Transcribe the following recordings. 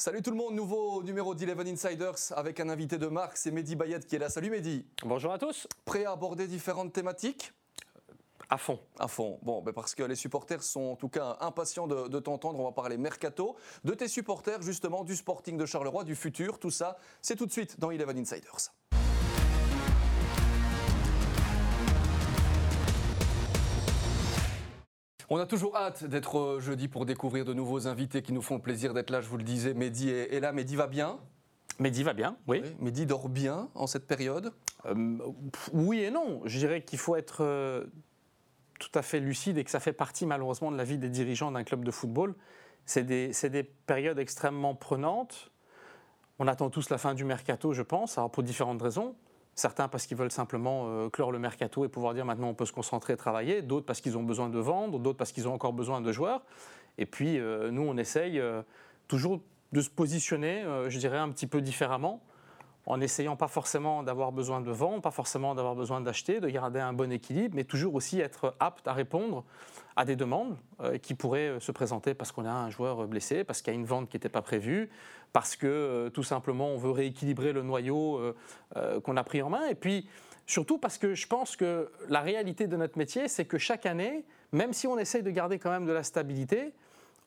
Salut tout le monde, nouveau numéro d'Eleven Insiders avec un invité de marque, c'est Mehdi Bayet qui est là. Salut Mehdi. Bonjour à tous. Prêt à aborder différentes thématiques? À fond. À fond. Bon, ben parce que les supporters sont en tout cas impatients de, de t'entendre. On va parler mercato, de tes supporters justement, du Sporting de Charleroi, du futur, tout ça. C'est tout de suite dans Eleven Insiders. On a toujours hâte d'être euh, jeudi pour découvrir de nouveaux invités qui nous font plaisir d'être là. Je vous le disais, Mehdi est, là. Mehdi va bien? Mehdi va bien, oui. Mehdi dort bien en cette période? Euh, Oui et non. Je dirais qu'il faut être euh, tout à fait lucide et que ça fait partie malheureusement de la vie des dirigeants d'un club de football. C'est des, des, périodes extrêmement prenantes. On attend tous la fin du mercato, je pense, alors pour différentes raisons. Certains parce qu'ils veulent simplement euh, clore le mercato et pouvoir dire maintenant on peut se concentrer et travailler. D'autres parce qu'ils ont besoin de vendre. D'autres parce qu'ils ont encore besoin de joueurs. Et puis euh, nous, on essaye euh, toujours de se positionner, je dirais, un petit peu différemment en essayant pas forcément d'avoir besoin de vendre, pas forcément d'avoir besoin d'acheter, de garder un bon équilibre, mais toujours aussi être apte à répondre à des demandes qui pourraient se présenter parce qu'on a un joueur blessé, parce qu'il y a une vente qui n'était pas prévue, parce que euh, tout simplement on veut rééquilibrer le noyau euh, euh, qu'on a pris en main. Et puis surtout parce que je pense que la réalité de notre métier, c'est que chaque année, même si on essaye de garder quand même de la stabilité,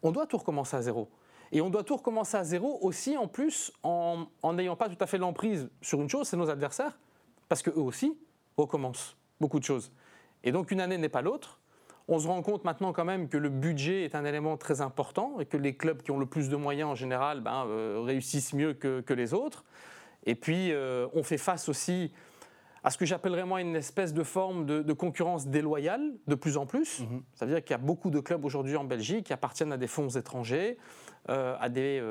on doit tout recommencer à zéro. Et on doit tout recommencer à zéro aussi, en plus, en n'ayant pas tout à fait l'emprise sur une chose, c'est nos adversaires, parce qu'eux aussi recommencent beaucoup de choses. Et donc une année n'est pas l'autre. On se rend compte maintenant quand même que le budget est un élément très important et que les clubs qui ont le plus de moyens en général ben, euh, réussissent mieux que, les autres. Et puis euh, on fait face aussi à ce que j'appellerais moi une espèce de forme de, concurrence déloyale de plus en plus. Mhm. Ça veut dire qu'il y a beaucoup de clubs aujourd'hui en Belgique qui appartiennent à des fonds étrangers, euh, à, des,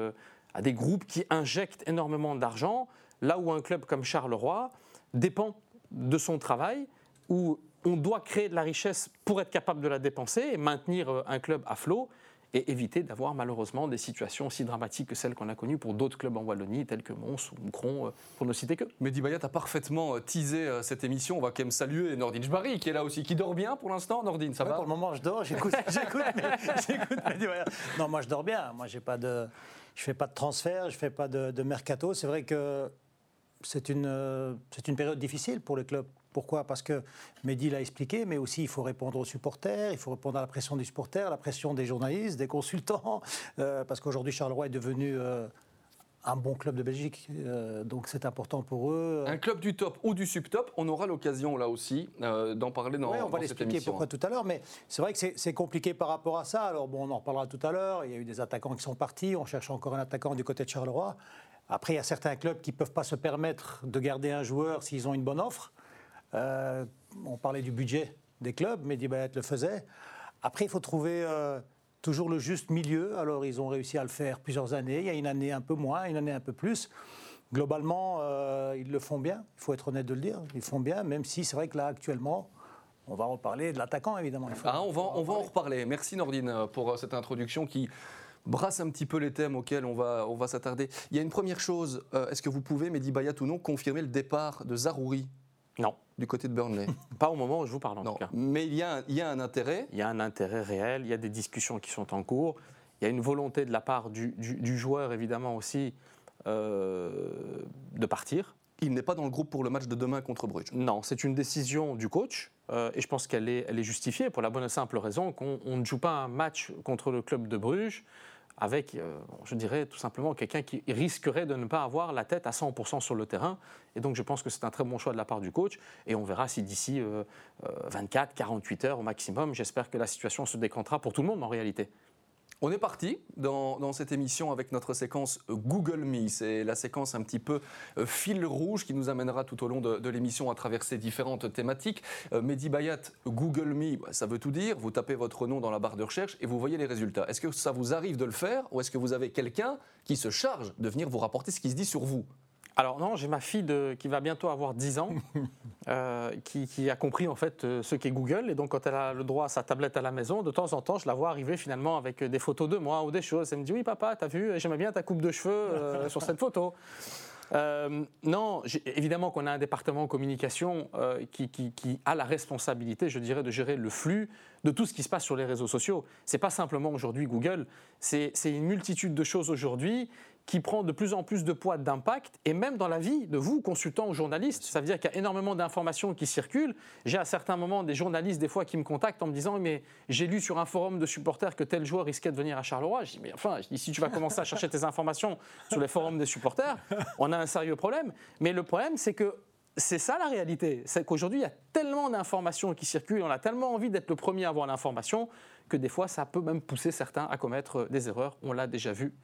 à des groupes qui injectent énormément d'argent, là où un club comme Charleroi dépend de son travail, où on doit créer de la richesse pour être capable de la dépenser et maintenir euh, un club à flot et éviter d'avoir malheureusement des situations aussi dramatiques que celles qu'on a connues pour d'autres clubs en Wallonie, tels que Mons ou Moucron, euh, pour ne citer que. Mehdi Bayat a parfaitement euh, teasé cette émission. On va quand même saluer Nordine Jbari, qui est là aussi, qui dort bien pour l'instant. Nordine, ça va? Pour le moment, je dors, j'écoute, j'écoute, Mehdi Bayat. Non, moi, je dors bien. Moi, j'ai pas de, je fais pas de transfert, je fais pas de, de mercato. C'est vrai que c'est une, c'est une période difficile pour les clubs pourquoi? Parce que Mehdi l'a expliqué, mais aussi il faut répondre aux supporters, il faut répondre à la pression des supporters, à la pression des journalistes, des consultants, euh, parce qu'aujourd'hui Charleroi est devenu euh, un bon club de Belgique, euh, donc c'est important pour eux. Un club du top ou du subtop, on aura l'occasion là aussi d'en parler dans, on va l'expliquer pourquoi tout à l'heure, mais c'est vrai que c'est compliqué par rapport à ça. Alors bon, on en reparlera tout à l'heure. Il y a eu des attaquants qui sont partis, on cherche encore un attaquant du côté de Charleroi. Après, il y a certains clubs qui ne peuvent pas se permettre de garder un joueur s'ils ont une bonne offre. Euh, on parlait du budget des clubs, Mehdi Bayat le faisait. Après, il faut trouver euh, toujours le juste milieu. Alors, ils ont réussi à le faire plusieurs années. Il y a une année un peu moins, une année un peu plus. Globalement, euh, ils le font bien. Il faut être honnête de le dire. Ils font bien, même si c'est vrai que là, actuellement, on va reparler de l'attaquant, évidemment. Ah, on va, on va en reparler. Merci Nordine pour cette introduction qui brasse un petit peu les thèmes auxquels on va, on va s'attarder. Il y a une première chose. Est-ce que vous pouvez, Mehdi Bayat ou non, confirmer le départ de Zarouri? Non. Du côté de Burnley Pas au moment où je vous parle en tout cas. Mais il y, a un, il y, a un, intérêt Il y a un intérêt réel, il y a des discussions qui sont en cours, il y a une volonté de la part du, joueur évidemment aussi euh, de partir. Il n'est pas dans le groupe pour le match de demain contre Bruges Non, c'est une décision du coach euh, et je pense qu'elle est, elle est justifiée pour la bonne et simple raison qu'on ne joue pas un match contre le club de Bruges avec, euh, je dirais tout simplement, quelqu'un qui risquerait de ne pas avoir la tête à 100% sur le terrain. Et donc je pense que c'est un très bon choix de la part du coach. Et on verra si d'ici 24, euh, 48 euh, heures au maximum, j'espère que la situation se décantera pour tout le monde en réalité. On est parti dans, cette émission avec notre séquence Google Me. C'est la séquence un petit peu euh, fil rouge qui nous amènera tout au long de, l'émission à travers ces différentes thématiques. Euh, Mehdi Bayat, Google Me, bah, ça veut tout dire. Vous tapez votre nom dans la barre de recherche et vous voyez les résultats. Est-ce que ça vous arrive de le faire ou est-ce que vous avez quelqu'un qui se charge de venir vous rapporter ce qui se dit sur vous? Alors non, j'ai ma fille qui va bientôt avoir 10 ans, euh, qui, a compris en fait euh, ce qu'est Google. Et donc quand elle a le droit à sa tablette à la maison, de temps en temps, je la vois arriver finalement avec des photos de moi ou des choses. Elle me dit oui papa, t'as vu, j'aimais bien ta coupe de cheveux euh, sur cette photo. non, évidemment qu'on a un département communication qui, qui, a la responsabilité, je dirais, de gérer le flux de tout ce qui se passe sur les réseaux sociaux. C'est pas simplement aujourd'hui Google, c'est une multitude de choses aujourd'hui qui prend de plus en plus de poids, d'impact, et même dans la vie de vous, consultants ou journalistes. Ça veut dire qu'il y a énormément d'informations qui circulent. J'ai à certains moments des journalistes, des fois, qui me contactent en me disant Mais j'ai lu sur un forum de supporters que tel joueur risquait de venir à Charleroi. Je dis Mais enfin, si tu vas commencer à chercher tes informations sur les forums des supporters, on a un sérieux problème. Mais le problème, c'est que c'est ça la réalité. C'est qu'aujourd'hui, il y a tellement d'informations qui circulent, on a tellement envie d'être le premier à avoir l'information que des fois, ça peut même pousser certains à commettre des erreurs. On l'a déjà vu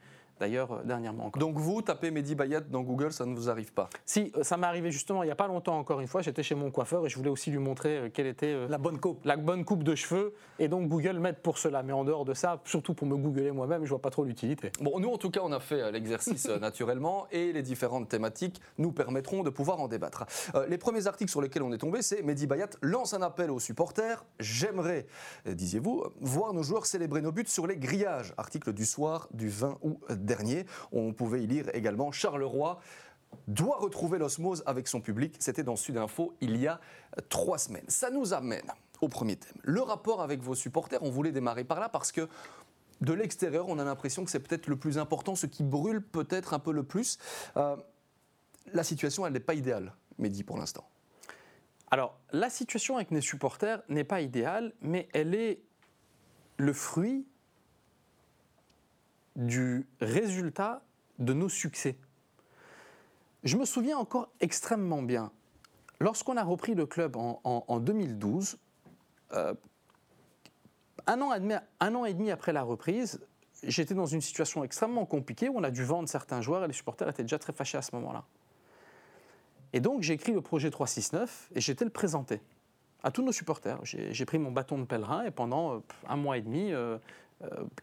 d'ailleurs euh, dernièrement encore. Donc vous, tapez Mehdi Bayat dans Google, ça ne vous arrive pas Si, euh, ça m'est arrivé justement il n'y a pas longtemps encore une fois, j'étais chez mon coiffeur et je voulais aussi lui montrer euh, quelle était la bonne coupe. La bonne coupe de cheveux et donc Google m'aide pour cela. Mais en dehors de ça, surtout pour me googler moi-même, je vois pas trop l'utilité. Bon, nous en tout cas, on a fait l'exercice naturellement et les différentes thématiques nous permettront de pouvoir en débattre. les premiers articles sur lesquels on est tombé, c'est Mehdi Bayat lance un appel aux supporters. J'aimerais, disiez-vous, voir nos joueurs célébrer nos buts sur les grillages. Article du soir du 20 août dernier. On pouvait y lire également Charleroi doit retrouver l'osmose avec son public. C'était dans Sud Info il y a trois semaines. Ça nous amène au premier thème. Le rapport avec vos supporters, on voulait démarrer par là parce que de l'extérieur, on a l'impression que c'est peut-être le plus important, ce qui brûle peut-être un peu le plus. Euh, la situation, elle n'est pas idéale, Mehdi, pour l'instant. Alors, la situation avec mes supporters n'est pas idéale, mais elle est le fruit du résultat de nos succès. Je me souviens encore extrêmement bien, lorsqu'on a repris le club en, 2012, euh, un, an et demi, après la reprise, j'étais dans une situation extrêmement compliquée où on a dû vendre certains joueurs et les supporters étaient déjà très fâchés à ce moment-là. Et donc j'ai écrit le projet 369 et j'étais le présenter à tous nos supporters. J'ai pris mon bâton de pèlerin et pendant euh, un mois et demi, euh,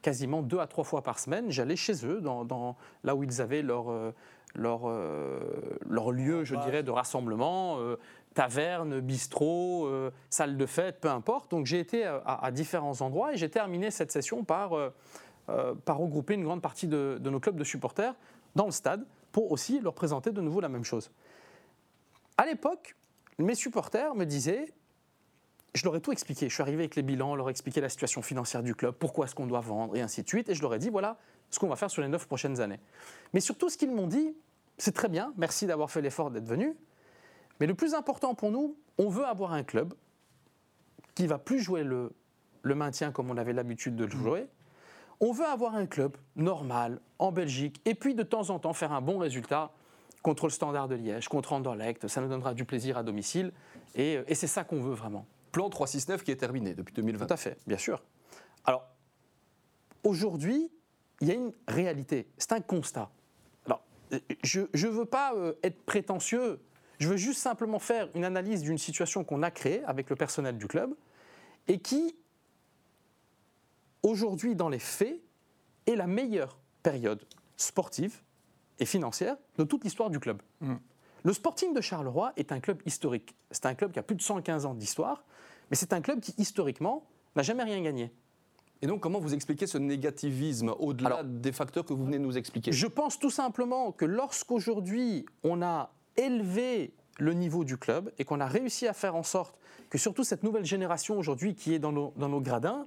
quasiment deux à trois fois par semaine, j'allais chez eux, dans, là où ils avaient leur, euh, leur, euh, leur lieu, je dirais, de rassemblement, taverne, bistrot, salle de fête, peu importe. Donc j'ai été à, différents endroits et j'ai terminé cette session par, par regrouper une grande partie de, de nos clubs de supporters dans le stade pour aussi leur présenter de nouveau la même chose. À l'époque, mes supporters me disaient je leur ai tout expliqué. Je suis arrivé avec les bilans, leur ai expliqué la situation financière du club, pourquoi est-ce qu'on doit vendre et ainsi de suite. Et je leur ai dit, voilà ce qu'on va faire sur les neuf prochaines années. Mais surtout, ce qu'ils m'ont dit, c'est très bien, merci d'avoir fait l'effort d'être venu. Mais le plus important pour nous, on veut avoir un club qui va plus jouer le, le maintien comme on avait l'habitude de le jouer. On veut avoir un club normal en Belgique et puis de temps en temps faire un bon résultat contre le Standard de Liège, contre Anderlecht. Ça nous donnera du plaisir à domicile et, et c'est ça qu'on veut vraiment plan 369 qui est terminé depuis 2020. Tout à fait, bien sûr. Alors, aujourd'hui, il y a une réalité, c'est un constat. Alors, je ne veux pas euh, être prétentieux, je veux juste simplement faire une analyse d'une situation qu'on a créée avec le personnel du club et qui, aujourd'hui, dans les faits, est la meilleure période sportive et financière de toute l'histoire du club. Mm. Le Sporting de Charleroi est un club historique. C'est un club qui a plus de 115 ans d'histoire, mais c'est un club qui, historiquement, n'a jamais rien gagné. Et donc, comment vous expliquez ce négativisme au-delà des facteurs que vous venez de nous expliquer? Je pense tout simplement que lorsqu'aujourd'hui on a élevé le niveau du club et qu'on a réussi à faire en sorte que surtout cette nouvelle génération aujourd'hui qui est dans nos, dans nos gradins,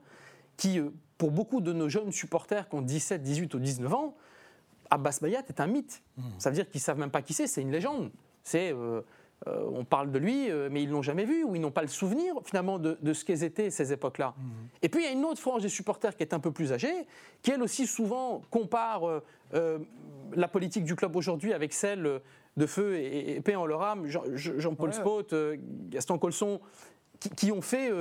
qui euh, pour beaucoup de nos jeunes supporters qui ont 17, 18 ou 19 ans, Abbas Bayat est un mythe. Mmh. Ça veut dire qu'ils ne savent même pas qui c'est, c'est une légende. C'est, euh, euh, on parle de lui, euh, mais ils ne l'ont jamais vu, ou ils n'ont pas le souvenir finalement de, ce qu'elles étaient ces époques-là. Mmh. Et puis il y a une autre frange des supporters qui est un peu plus âgée, qui elle aussi souvent compare la politique du club aujourd'hui avec celle de Feu et, et, en leur âme, Jean-Paul Spot, Gaston Colson, qui, ont fait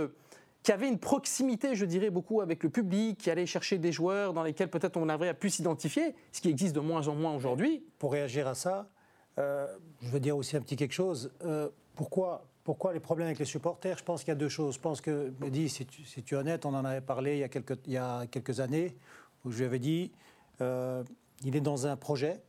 qui avaient une proximité, je dirais, beaucoup avec le public, qui allaient chercher des joueurs dans lesquels peut-être on avait pu s'identifier, ce qui existe de moins en moins aujourd'hui. Pour réagir à ça, euh, je veux dire aussi un petit quelque chose. Euh, pourquoi, pourquoi les problèmes avec les supporters? Je pense qu'il y a deux choses. Je pense que, Mehdi, si tu, es honnête, on en avait parlé il y a quelques, il y a quelques années, où je lui avais dit, euh, il est dans un projet,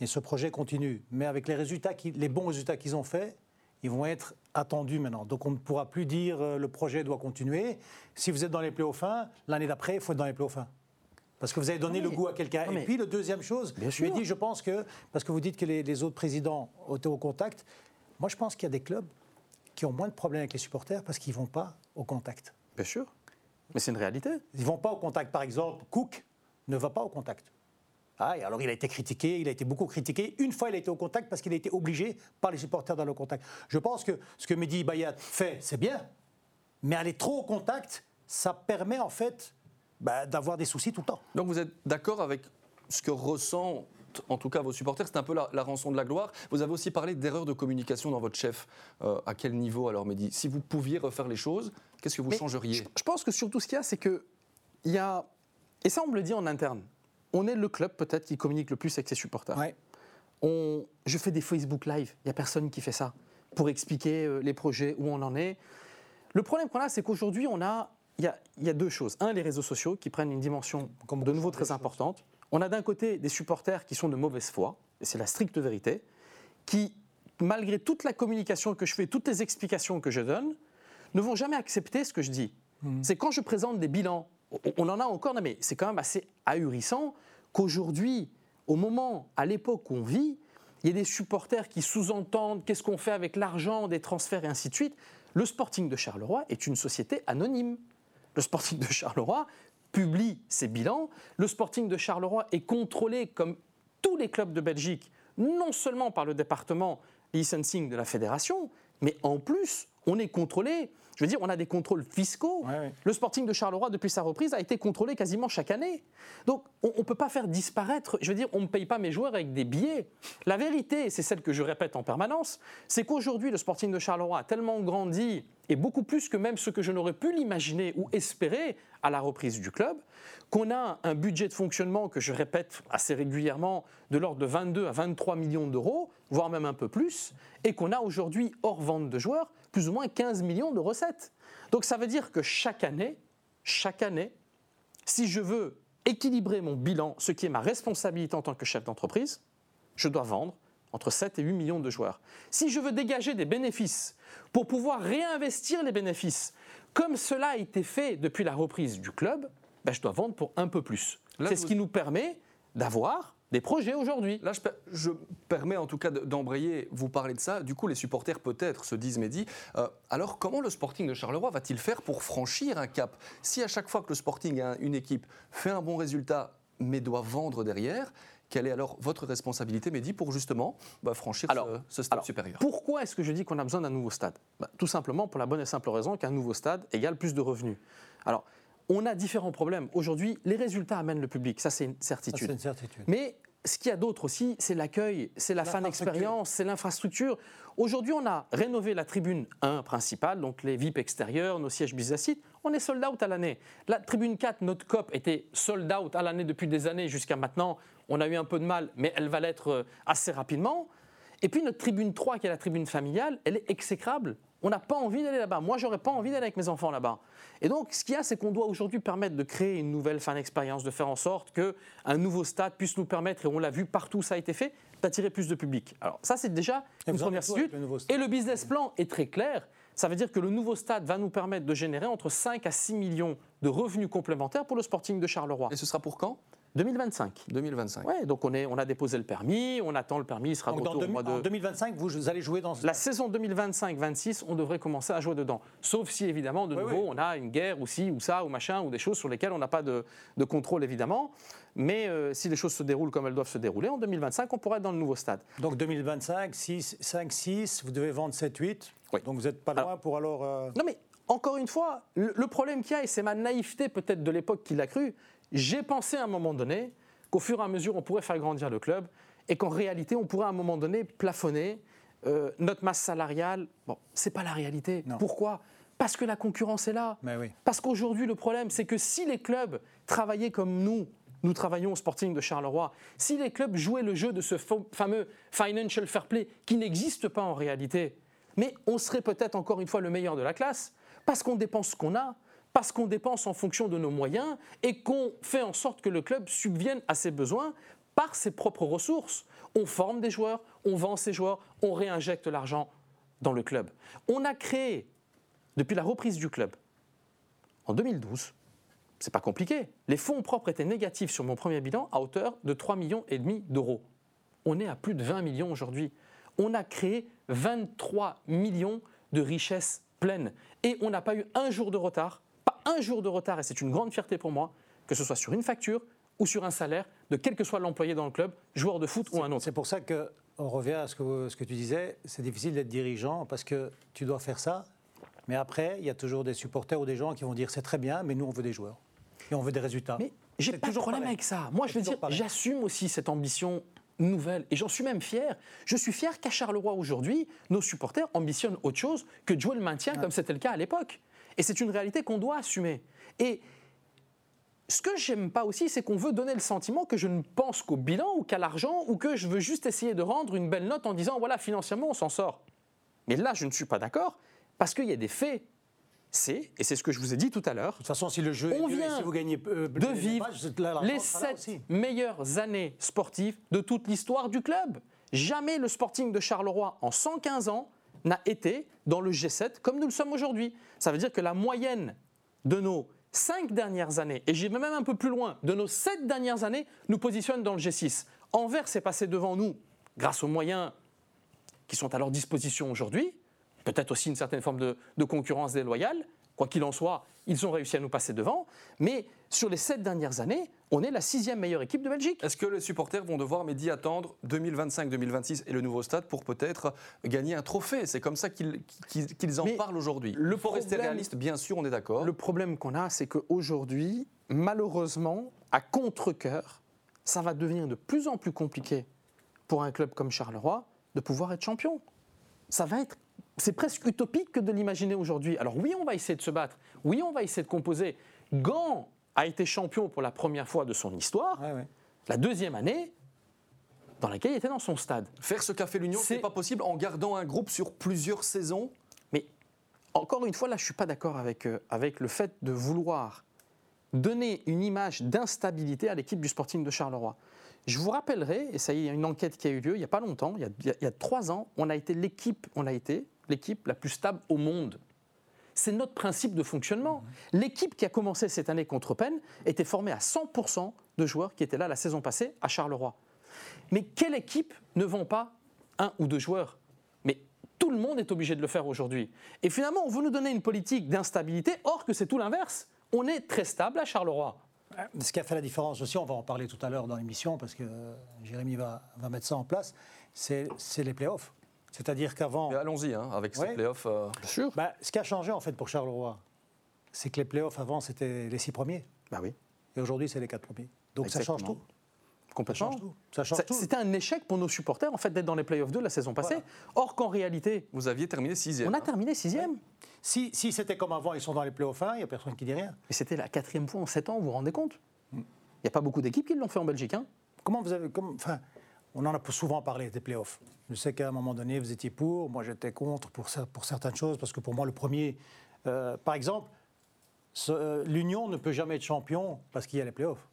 et ce projet continue. Mais avec les, résultats les bons résultats qu'ils ont faits, ils vont être attendus maintenant. Donc on ne pourra plus dire le projet doit continuer. Si vous êtes dans les playoffs l'année d'après, il faut être dans les playoffs parce que vous avez donné le goût à quelqu'un. Et puis, la deuxième chose, je lui ai dit, je pense que, parce que vous dites que les, autres présidents étaient au contact, moi je pense qu'il y a des clubs qui ont moins de problèmes avec les supporters parce qu'ils ne vont pas au contact. Bien sûr. Mais c'est une réalité. Ils ne vont pas au contact. Par exemple, Cook ne va pas au contact. Ah, et alors il a été critiqué, il a été beaucoup critiqué. Une fois, il a été au contact parce qu'il a été obligé par les supporters d'aller au contact. Je pense que ce que Mehdi Bayat fait, c'est bien, mais aller trop au contact, ça permet en fait bah, d'avoir des soucis tout le temps. Donc vous êtes d'accord avec ce que ressent en tout cas vos supporters, c'est un peu la, rançon de la gloire. Vous avez aussi parlé d'erreurs de communication dans votre chef. Euh, à quel niveau alors, Mehdi? Si vous pouviez refaire les choses, qu'est-ce que vous changeriez? je, pense que surtout ce qu'il y a, c'est que il y a, et ça on me le dit en interne, on est le club peut-être qui communique le plus avec ses supporters. On, je fais des Facebook Live, il n'y a personne qui fait ça pour expliquer euh, les projets, où on en est. Le problème qu'on a, c'est qu'aujourd'hui, on a il y, a, deux choses. Un, les réseaux sociaux qui prennent une dimension comme de nouveau très importante. On a d'un côté des supporters qui sont de mauvaise foi, et c'est la stricte vérité, qui, malgré toute la communication que je fais, toutes les explications que je donne, ne vont jamais accepter ce que je dis. Hmm. C'est quand je présente des bilans, on en a encore, mais c'est quand même assez ahurissant qu'aujourd'hui, au moment, à l'époque où on vit, il y a des supporters qui sous-entendent qu'est-ce qu'on fait avec l'argent, des transferts et ainsi de suite. Le Sporting de Charleroi est une société anonyme. Le Sporting de Charleroi publie ses bilans. Le Sporting de Charleroi est contrôlé comme tous les clubs de Belgique, non seulement par le département licensing de la fédération, mais en plus, on est contrôlé je veux dire, on a des contrôles fiscaux. Le Sporting de Charleroi, depuis sa reprise, a été contrôlé quasiment chaque année. Donc, on ne peut pas faire disparaître. Je veux dire, on ne paye pas mes joueurs avec des billets. La vérité, c'est celle que je répète en permanence, c'est qu'aujourd'hui, le Sporting de Charleroi a tellement grandi, et beaucoup plus que même ce que je n'aurais pu l'imaginer ou espérer à la reprise du club, qu'on a un budget de fonctionnement que je répète assez régulièrement de l'ordre de 22 à 23 millions d'euros, voire même un peu plus, et qu'on a aujourd'hui, hors vente de joueurs, plus ou moins 15 millions de recettes. Donc ça veut dire que chaque année, chaque année, si je veux équilibrer mon bilan, ce qui est ma responsabilité en tant que chef d'entreprise, je dois vendre entre 7 et 8 millions de joueurs. Si je veux dégager des bénéfices pour pouvoir réinvestir les bénéfices, comme cela a été fait depuis la reprise du club, ben je dois vendre pour un peu plus. C'est ce qui nous permet d'avoir des projets aujourd'hui. Là, je, permets en tout cas d'embrayer, vous parlez de ça. Du coup, les supporters peut-être se disent, Mehdi, euh, alors comment le Sporting de Charleroi va-t-il faire pour franchir un cap? Si à chaque fois que le Sporting, a une équipe, fait un bon résultat, mais doit vendre derrière, quelle est alors votre responsabilité, Mehdi, pour justement bah, franchir ce, stade supérieur? Pourquoi est-ce que je dis qu'on a besoin d'un nouveau stade? Bah, Tout simplement pour la bonne et simple raison qu'un nouveau stade égale plus de revenus. Alors, on a différents problèmes. Aujourd'hui, les résultats amènent le public, ça c'est une certitude. une certitude. Mais ce qu'il y a d'autre aussi, c'est l'accueil, c'est la fan expérience, c'est l'infrastructure. Aujourd'hui, on a rénové la tribune 1 principale, donc les VIP extérieurs, nos sièges business On est sold out à l'année. La tribune 4, notre COP, était sold out à l'année depuis des années jusqu'à maintenant. On a eu un peu de mal, mais elle va l'être euh, assez rapidement. Et puis notre tribune 3, qui est la tribune familiale, elle est exécrable. On n'a pas envie d'aller là-bas. Moi, j'aurais pas envie d'aller avec mes enfants là-bas. Et donc, ce qu'il y a, c'est qu'on doit aujourd'hui permettre de créer une nouvelle fan expérience, de faire en sorte qu'un nouveau stade puisse nous permettre, et on l'a vu partout, ça a été fait, d'attirer plus de public. Alors, ça, c'est déjà une première suite. Et le business plan est très clair. Ça veut dire que le nouveau stade va nous permettre de générer entre 5 à 6 millions de revenus complémentaires pour le Sporting de Charleroi. Et ce sera pour quand? 2025. 2025. Ouais, donc on, est, on a déposé le permis, on attend le permis, il sera donc de retour au mois de... En 2025, vous allez jouer dans... La saison 2025-26, on devrait commencer à jouer dedans. Sauf si, évidemment, de nouveau, on a une guerre ou ci ou ça ou machin, ou des choses sur lesquelles on n'a pas de, de, contrôle, évidemment. Mais euh, si les choses se déroulent comme elles doivent se dérouler, en 2025, on pourra être dans le nouveau stade. Donc 2025, 6, 5, 6, vous devez vendre 7, 8. Oui. Donc vous n'êtes pas loin pour alors... Euh, non mais, encore une fois, le, le problème qu'il y a, et c'est ma naïveté peut-être de l'époque qui l'a cru, j'ai pensé à un moment donné qu'au fur et à mesure, on pourrait faire grandir le club et qu'en réalité, on pourrait à un moment donné plafonner euh, notre masse salariale. Bon, ce n'est pas la réalité. Pourquoi? Parce que la concurrence est là. Parce qu'aujourd'hui, le problème, c'est que si les clubs travaillaient comme nous, nous travaillons au Sporting de Charleroi, si les clubs jouaient le jeu de ce fameux financial fair play qui n'existe pas en réalité, mais on serait peut-être encore une fois le meilleur de la classe, parce qu'on dépense ce qu'on a, parce qu'on dépense en fonction de nos moyens et qu'on fait en sorte que le club subvienne à ses besoins par ses propres ressources. On forme des joueurs, on vend ces joueurs, on réinjecte l'argent dans le club. On a créé, depuis la reprise du club, en 2012, c'est pas compliqué, les fonds propres étaient négatifs sur mon premier bilan à hauteur de 3,5 millions d'euros. On est à plus de 20 millions aujourd'hui. On a créé 23 millions de richesses pleines et on n'a pas eu un jour de retard un jour de retard, et c'est une grande fierté pour moi, que ce soit sur une facture ou sur un salaire, de quel que soit l'employé dans le club, joueur de foot ou un autre. C'est pour ça que on revient à ce que, ce que tu disais, c'est difficile d'être dirigeant parce que tu dois faire ça, mais après, il y a toujours des supporters ou des gens qui vont dire c'est très bien, mais nous on veut des joueurs et on veut des résultats. Mais j'ai pas de problème pareil. avec ça. Moi, je veux dire, j'assume aussi cette ambition nouvelle et j'en suis même fier. Je suis fier qu'à Charleroi aujourd'hui, nos supporters ambitionnent autre chose que de jouer le maintien comme c'était le cas à l'époque. Et c'est une réalité qu'on doit assumer. Et ce que j'aime pas aussi, c'est qu'on veut donner le sentiment que je ne pense qu'au bilan ou qu'à l'argent ou que je veux juste essayer de rendre une belle note en disant voilà, financièrement, on s'en sort. Mais là, je ne suis pas d'accord parce qu'il y a des faits. C'est, et c'est ce que je vous ai dit tout à l'heure, De toute façon, si le jeu On est vient si vous gagnez euh, de vivre là, les sept meilleures années sportives de toute l'histoire du club. Jamais le Sporting de Charleroi, en 115 ans, n'a été dans le G7 comme nous le sommes aujourd'hui. Ça veut dire que la moyenne de nos cinq dernières années, et j'irai même un peu plus loin, de nos sept dernières années, nous positionne dans le G6. Anvers s'est passé devant nous grâce aux moyens qui sont à leur disposition aujourd'hui, peut-être aussi une certaine forme de concurrence déloyale. Quoi qu'il en soit, ils ont réussi à nous passer devant. Mais sur les sept dernières années, on est la sixième meilleure équipe de Belgique. Est-ce que les supporters vont devoir, Mehdi, attendre 2025-2026 et le nouveau stade pour peut-être gagner un trophée? C'est comme ça qu'ils en Mais parlent aujourd'hui. le Il faut rester réaliste, bien sûr, on est d'accord. Le problème qu'on a, c'est qu'aujourd'hui, malheureusement, à contre-coeur, ça va devenir de plus en plus compliqué pour un club comme Charleroi de pouvoir être champion. Ça va être. C'est presque utopique que de l'imaginer aujourd'hui. Alors oui, on va essayer de se battre. Oui, on va essayer de composer. Gant a été champion pour la première fois de son histoire. Ouais, ouais. La deuxième année, dans laquelle il était dans son stade. Faire ce qu'a fait l'Union, c'est pas possible en gardant un groupe sur plusieurs saisons Mais encore une fois, là, je ne suis pas d'accord avec, euh, avec le fait de vouloir donner une image d'instabilité à l'équipe du Sporting de Charleroi. Je vous rappellerai, et ça y est, il y a une enquête qui a eu lieu il n'y a pas longtemps, il y a, il y a- il y a trois ans, on a été l'équipe, on a été l'équipe la plus stable au monde. C'est notre principe de fonctionnement. L'équipe qui a commencé cette année contre Penn était formée à 100% de joueurs qui étaient là la saison passée à Charleroi. Mais quelle équipe ne vend pas un ou deux joueurs? Mais tout le monde est obligé de le faire aujourd'hui. Et finalement, on veut nous donner une politique d'instabilité, or que c'est tout l'inverse. On est très stable à Charleroi. Ce qui a fait la différence aussi, on va en parler tout à l'heure dans l'émission parce que euh, Jérémy va, va mettre ça en place, c'est les playoffs. C'est-à-dire qu'avant, Mais Allons-y, hein, avec ces Ouais. playoffs. euh, Bien sûr. bah, ce qui a changé en fait pour Charleroi, c'est que les playoffs avant c'était les six premiers Bah oui, et aujourd'hui c'est les quatre premiers. Donc ça change tout. Complètement. Ça change tout. C'était un échec pour nos supporters en fait d'être dans les playoffs 2 la saison passée. Voilà. Or qu'en réalité, Vous aviez terminé sixième. on a hein. terminé sixième. Si, si c'était comme avant, ils sont dans les playoffs 1, il n'y a personne qui dit rien. Et c'était la quatrième fois en sept ans, vous vous rendez compte? Mm. Il n'y a pas beaucoup d'équipes qui l'ont fait en Belgique. hein. Comment vous avez. comme- enfin, on en a souvent parlé des playoffs. Je sais qu'à un moment donné, vous étiez pour, moi j'étais contre pour, cer- pour certaines choses, parce que pour moi, le premier. euh, par exemple, euh, l'Union ne peut jamais être champion parce qu'il y a les playoffs.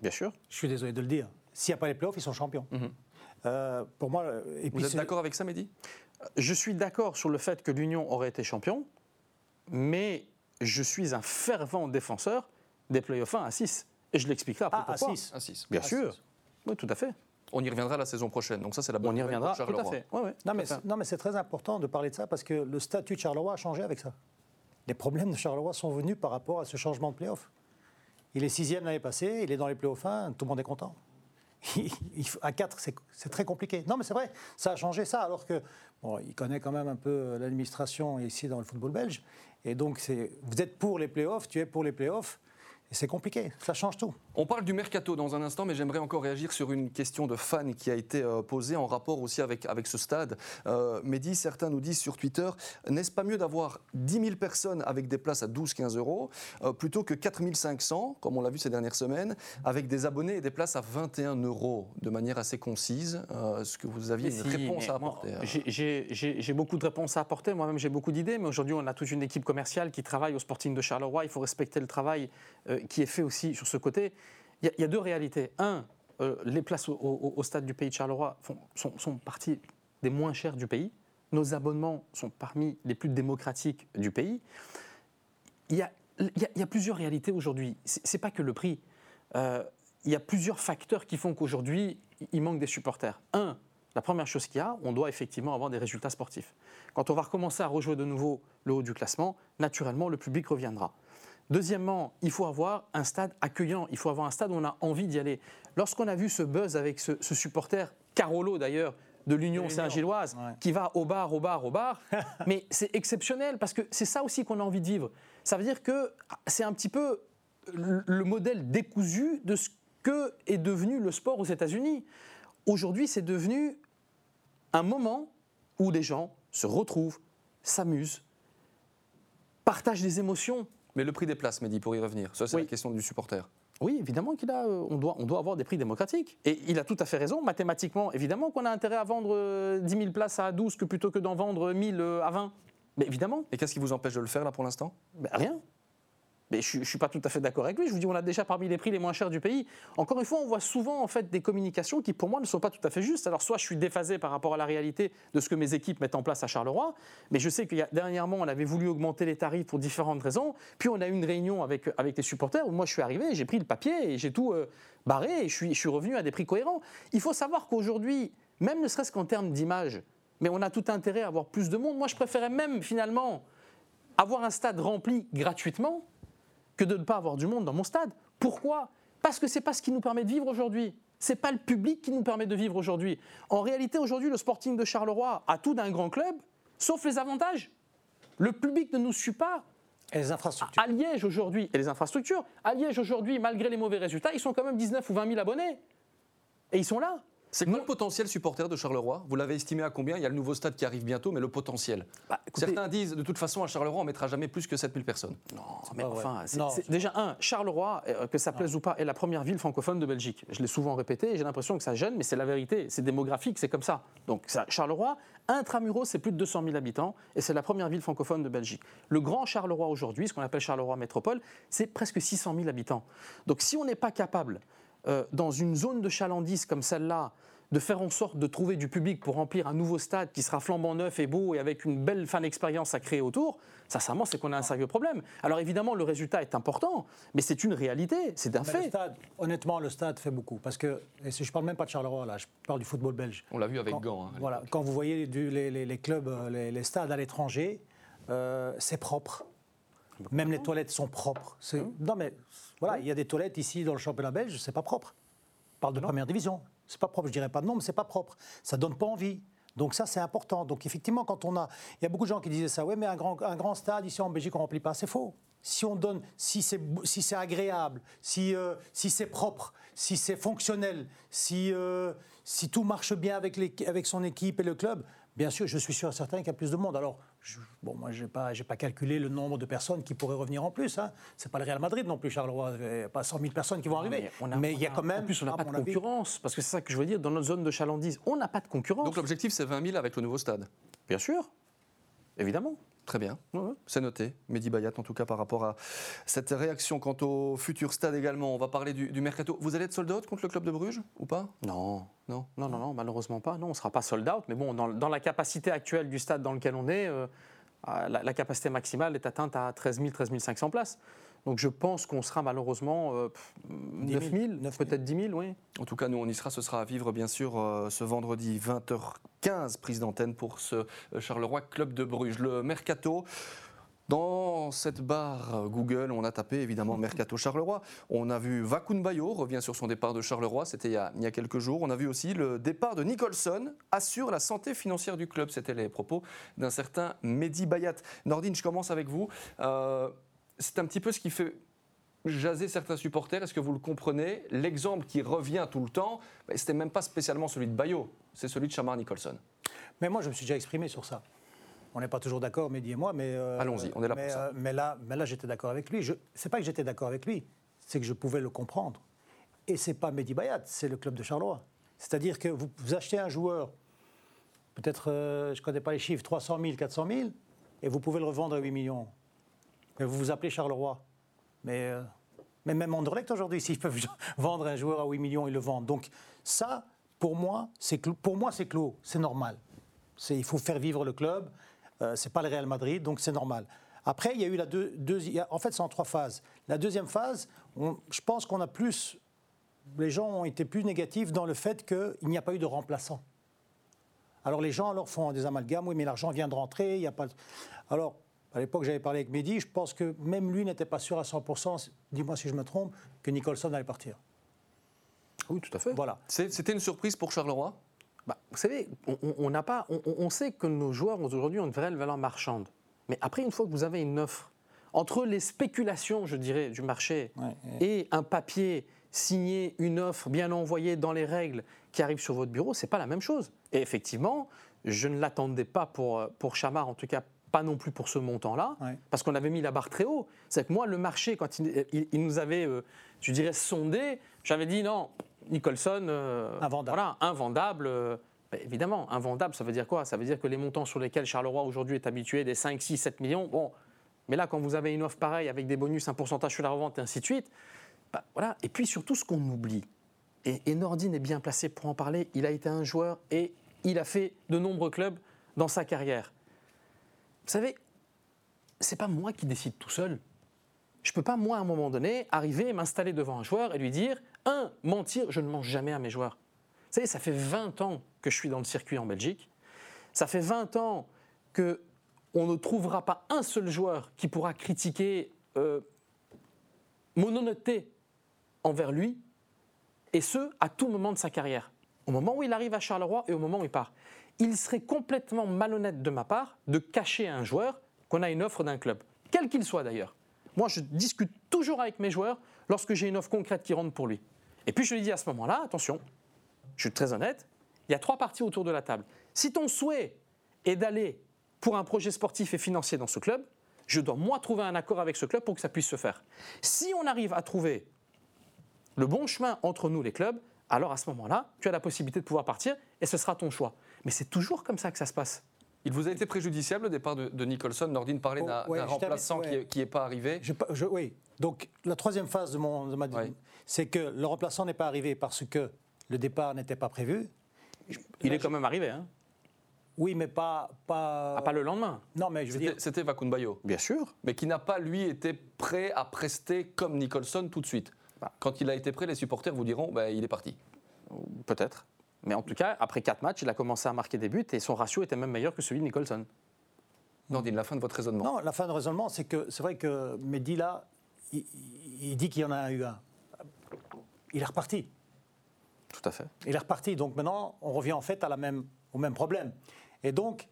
Bien sûr. Je suis désolé de le dire. S'il n'y a pas les playoffs, ils sont champions. Euh, pour moi. Et puis Vous êtes d'accord avec ça, Mehdi? Je suis d'accord sur le fait que l'Union aurait été champion, mais je suis un fervent défenseur des playoffs 1 à 6. Et je l'expliquerai après Ah, à pourquoi. 6. À 6. Bien À sûr. Oui, tout à fait. On y reviendra la saison prochaine. Donc ça, c'est la bonne On y reviendra pour tout à Charleroi. fait. Ouais, ouais, Non tout mais, à fait. c'est- non, mais c'est très important de parler de ça parce que le statut de Charleroi a changé avec ça. Les problèmes de Charleroi sont venus par rapport à ce changement de playoff. Il est sixième l'année passée, il est dans les playoffs 1, tout le monde est content. À 4, c'est c'est très compliqué. Non, mais c'est vrai, ça a changé ça, alors que, bon, il connaît quand même un peu l'administration ici dans le football belge. Et donc, c'est- vous êtes pour les playoffs, tu es pour les playoffs, et c'est compliqué, ça change tout. On parle du mercato dans un instant, mais j'aimerais encore réagir sur une question de fan qui a été euh, posée en rapport aussi avec, avec ce stade. Euh, Mehdi, certains nous disent sur Twitter, n'est-ce pas mieux d'avoir 10 000 personnes avec des places à 12-15 euros euh, plutôt que 4 500, comme on l'a vu ces dernières semaines, avec des abonnés et des places à 21 euros, de manière assez concise euh, Est-ce que vous aviez une Si, réponse à apporter j'ai- beaucoup de réponses à apporter. Moi-même, j'ai beaucoup d'idées. Mais aujourd'hui, on a toute une équipe commerciale qui travaille au Sporting de Charleroi. Il faut respecter le travail qui est fait aussi sur ce côté. Il y a, deux réalités. Un, euh, les places au, stade du pays de Charleroi sont, sont partie des moins chères du pays. Nos abonnements sont parmi les plus démocratiques du pays. Il y a plusieurs réalités aujourd'hui. Ce n'est pas que le prix. Euh, il y a plusieurs facteurs qui font qu'aujourd'hui, il manque des supporters. Un, la première chose qu'il y a, on doit effectivement avoir des résultats sportifs. Quand on va recommencer à rejouer de nouveau le haut du classement, naturellement, le public reviendra. Deuxièmement, il faut avoir un stade accueillant, il faut avoir un stade où on a envie d'y aller. Lorsqu'on a vu ce buzz avec ce, ce supporter, Carolo d'ailleurs, de l'Union Saint-Gilloise, Ouais. qui va au bar, au bar, au bar, mais c'est exceptionnel parce que c'est ça aussi qu'on a envie de vivre. Ça veut dire que c'est un petit peu le le modèle décousu de ce que est devenu le sport aux États-Unis. Aujourd'hui, c'est devenu un moment où les gens se retrouvent, s'amusent, partagent des émotions. Mais le prix des places, Mehdi, pour y revenir, ça c'est Oui. la question du supporter. Oui, évidemment qu'il a, euh, on doit, on doit avoir des prix démocratiques. Et il a tout à fait raison, mathématiquement, évidemment qu'on a intérêt à vendre euh, 10 000 places à 12 que plutôt que d'en vendre 1000 euh, à 20. Mais évidemment, Et qu'est-ce qui vous empêche de le faire là pour l'instant? Ben, rien. Mais je ne suis pas tout à fait d'accord avec lui. Je vous dis, on a déjà parmi les prix les moins chers du pays. Encore une fois, on voit souvent en fait des communications qui, pour moi, ne sont pas tout à fait justes. Alors, soit je suis déphasé par rapport à la réalité de ce que mes équipes mettent en place à Charleroi, mais je sais que dernièrement, on avait voulu augmenter les tarifs pour différentes raisons. Puis on a eu une réunion avec, avec les supporters où moi je suis arrivé, j'ai pris le papier et j'ai tout euh, barré et je suis, je suis revenu à des prix cohérents. Il faut savoir qu'aujourd'hui, même ne serait-ce qu'en termes d'image, mais on a tout intérêt à avoir plus de monde. Moi, je préférais même finalement avoir un stade rempli gratuitement que de ne pas avoir du monde dans mon stade. Pourquoi? Parce que c'est pas ce qui nous permet de vivre aujourd'hui. C'est pas le public qui nous permet de vivre aujourd'hui. En réalité, aujourd'hui, le Sporting de Charleroi a tout d'un grand club, sauf les avantages. Le public ne nous suit pas. Et les infrastructures. À Liège aujourd'hui, et les infrastructures, à Liège aujourd'hui, malgré les mauvais résultats, ils sont quand même 19 ou 20 000 abonnés. Et ils sont là. C'est quoi le potentiel supporter de Charleroi? Vous l'avez estimé à combien? Il y a le nouveau stade qui arrive bientôt, mais le potentiel. Bah, écoutez- Certains disent, de toute façon, à Charleroi, on mettra jamais plus que 7000 personnes. Non, mais enfin, c'est- Non, c'est- c'est déjà un, Charleroi, euh, que ça plaise ou pas, est la première ville francophone de Belgique. Je l'ai souvent répété, et j'ai l'impression que ça gêne, mais c'est la vérité. C'est démographique, c'est comme ça. Donc ça, Charleroi, intramuros, c'est plus de 200 000 habitants, et c'est la première ville francophone de Belgique. Le grand Charleroi aujourd'hui, ce qu'on appelle Charleroi Métropole, c'est presque 600 000 habitants. Donc si on n'est pas capable, euh, dans une zone de chalandise comme celle-là, de faire en sorte de trouver du public pour remplir un nouveau stade qui sera flambant neuf et beau et avec une belle fan expérience à créer autour, sincèrement, c'est qu'on a un sérieux problème. Alors évidemment, le résultat est important, mais c'est une réalité, c'est un Mais le fait. stade, honnêtement, le stade fait beaucoup. Parce que, et si je parle même pas de Charleroi, là, je parle du football belge. On l'a vu avec Quand, Gand. hein, voilà, quand vous voyez du- les, les- les clubs, euh, les, les stades à l'étranger, euh, c'est propre. Même les toilettes sont propres. C'est- Non, mais voilà, il y a des toilettes ici dans le championnat belge, c'est pas propre. Je parle de première division. C'est pas propre, je dirais pas non, mais c'est pas propre. Ça donne pas envie. Donc ça, c'est important. Donc effectivement, quand on a, il y a beaucoup de gens qui disaient ça. Ouais, mais un grand, un grand stade ici en Belgique, on remplit pas. C'est faux. Si on donne, si c'est, si c'est agréable, si, euh, si c'est propre, si c'est fonctionnel, si, euh, si tout marche bien avec, les, avec son équipe et le club, bien sûr, je suis sûr et certain qu'il y a plus de monde. Alors, je- bon, moi, je n'ai pas, j'ai pas calculé le nombre de personnes qui pourraient revenir en plus. Hein. Ce n'est pas le Real Madrid non plus, Charleroi. Il n'y a pas 100 000 personnes qui vont arriver. Mais on a- Mais il y a quand même. En plus, on n'a pas de avis, concurrence, parce que c'est ça que je veux dire, dans notre zone de chalandise, on n'a pas de concurrence. Donc l'objectif, c'est 20 000 avec le nouveau stade? Bien sûr, évidemment. Très bien. Ouais. C'est noté, Mehdi Bayat, en tout cas par rapport à cette réaction. Quant au futur stade également, on va parler du, du mercato. Vous allez être sold out contre le club de Bruges ou pas? Non, Non? Non, non, non, malheureusement pas. Non, on ne sera pas sold out. Mais bon, dans, dans la capacité actuelle du stade dans lequel on est, euh, euh, la, la capacité maximale est atteinte à 13 000, 13 500 places. Donc je pense qu'on sera malheureusement euh, pff, 9 000, 9 000. peut-être 10 000, oui. En tout cas, nous, on y sera. Ce sera à vivre, bien sûr, euh, ce vendredi 20h15, prise d'antenne pour ce euh, Charleroi Club de Bruges. Le mercato. Dans cette barre euh, Google, on a tapé évidemment Mercato Charleroi. On a vu Vakun Bayo revient sur son départ de Charleroi, c'était il, y a- il y a quelques jours. On a vu aussi le départ de Nicholson, assure la santé financière du club. C'était les propos d'un certain Mehdi Bayat. Nordine, je commence avec vous. Euh, c'est un petit peu ce qui fait jaser certains supporters. Est-ce que vous le comprenez? L'exemple qui revient tout le temps, ben, c'était même pas spécialement celui de Bayo, c'est celui de Shamar Nicholson. Mais moi, je me suis déjà exprimé sur ça. On n'est pas toujours d'accord, Mehdi et moi, mais. euh, Allons-y, on est là pour mais, ça. euh, mais là, mais là j'étais d'accord avec lui. Je- C'est pas que j'étais d'accord avec lui, c'est que je pouvais le comprendre. Et c'est pas Mehdi Bayat, c'est le club de Charleroi. C'est-à-dire que vous, vous achetez un joueur, peut-être, euh, je ne connais pas les chiffres, 300 000, 400 000, et vous pouvez le revendre à 8 millions. Vous vous appelez Charleroi. Mais, euh, mais même Anderlecht aujourd'hui, s'ils peuvent vendre un joueur à 8 millions, ils le vendent. Donc ça, pour moi, c'est clos. C'est normal. Il faut faire vivre le club. Euh, c'est pas le Real Madrid, donc c'est normal. Après, il y a eu la deux, deux- a- en fait, c'est en trois phases. La deuxième phase, je pense qu'on a plus, les gens ont été plus négatifs dans le fait qu'il n'y a pas eu de remplaçant. Alors les gens alors font des amalgames, oui, mais l'argent vient de rentrer, il n'y a pas. Alors À l'époque, j'avais parlé avec Mehdi. Je pense que même lui n'était pas sûr à 100%, dis-moi si je me trompe, que Nicholson allait partir. Oui, tout à fait. Voilà. C'était une surprise pour Charleroi? Bah, Vous savez, on, n'a pas, on, sait que nos joueurs aujourd'hui ont une vraie valeur marchande. Mais après, une fois que vous avez une offre, entre les spéculations, je dirais, du marché et un papier signé, une offre bien envoyée dans les règles qui arrive sur votre bureau, c'est pas la même chose. Et effectivement, je ne l'attendais pas pour, pour Chamar, en tout cas pas non plus pour ce montant-là, parce qu'on avait mis la barre très haut. C'est que moi, le marché, quand il, nous avait, euh, je dirais, sondé, j'avais dit non, Nicholson, euh, invendable. Voilà, invendable. Euh, ben, évidemment, invendable, ça veut dire quoi? Ça veut dire que les montants sur lesquels Charleroi aujourd'hui est habitué, des 5, 6, 7 millions, bon, mais là, quand vous avez une offre pareille avec des bonus, un pourcentage sur la revente et ainsi de suite, ben, voilà. Et puis surtout, ce qu'on oublie, et, et Nordine est bien placé pour en parler, il a été un joueur et il a fait de nombreux clubs dans sa carrière. Savez, c'est pas moi qui décide tout seul. Je peux pas, moi, à un moment donné, arriver, m'installer devant un joueur et lui dire un, mentir, je ne mange jamais à mes joueurs. Vous savez, ça fait 20 ans que je suis dans le circuit en Belgique. Ça fait 20 ans que on ne trouvera pas un seul joueur qui pourra critiquer euh, mon honnêteté envers lui, et ce, à tout moment de sa carrière. Au moment où il arrive à Charleroi et au moment où il part il serait complètement malhonnête de ma part de cacher à un joueur qu'on a une offre d'un club, quel qu'il soit d'ailleurs. Moi, je discute toujours avec mes joueurs lorsque j'ai une offre concrète qui rentre pour lui. Et puis je lui dis à ce moment-là, attention, je suis très honnête, il y a trois parties autour de la table. Si ton souhait est d'aller pour un projet sportif et financier dans ce club, je dois moi trouver un accord avec ce club pour que ça puisse se faire. Si on arrive à trouver le bon chemin entre nous les clubs, alors à ce moment-là, tu as la possibilité de pouvoir partir et ce sera ton choix. Mais c'est toujours comme ça que ça se passe. Il vous a été préjudiciable le départ de, Nicholson Nordine parlait d'un oh, remplaçant qui n'est pas arrivé. oui. Donc la troisième phase de, mon, ma c'est que le remplaçant n'est pas arrivé parce que le départ n'était pas prévu. Il est quand même arrivé. Hein oui, mais pas. Pas, ah, pas le lendemain. Non, mais je veux dire. C'était Bayo. Bien sûr. Mais qui n'a pas, lui, été prêt à prester comme Nicholson tout de suite. Bah. Quand il a été prêt, les supporters vous diront bah, il est parti. Peut-être. Mais en tout cas, après quatre matchs, il a commencé à marquer des buts et son ratio était même meilleur que celui de Nicholson. Nordine, la fin de votre raisonnement Non, la fin de raisonnement, c'est que c'est vrai que Mehdi, là, il, dit qu'il y en a eu un. Il est reparti. Tout à fait. Il est reparti. Donc maintenant, on revient en fait à la même, au même problème. Et donc,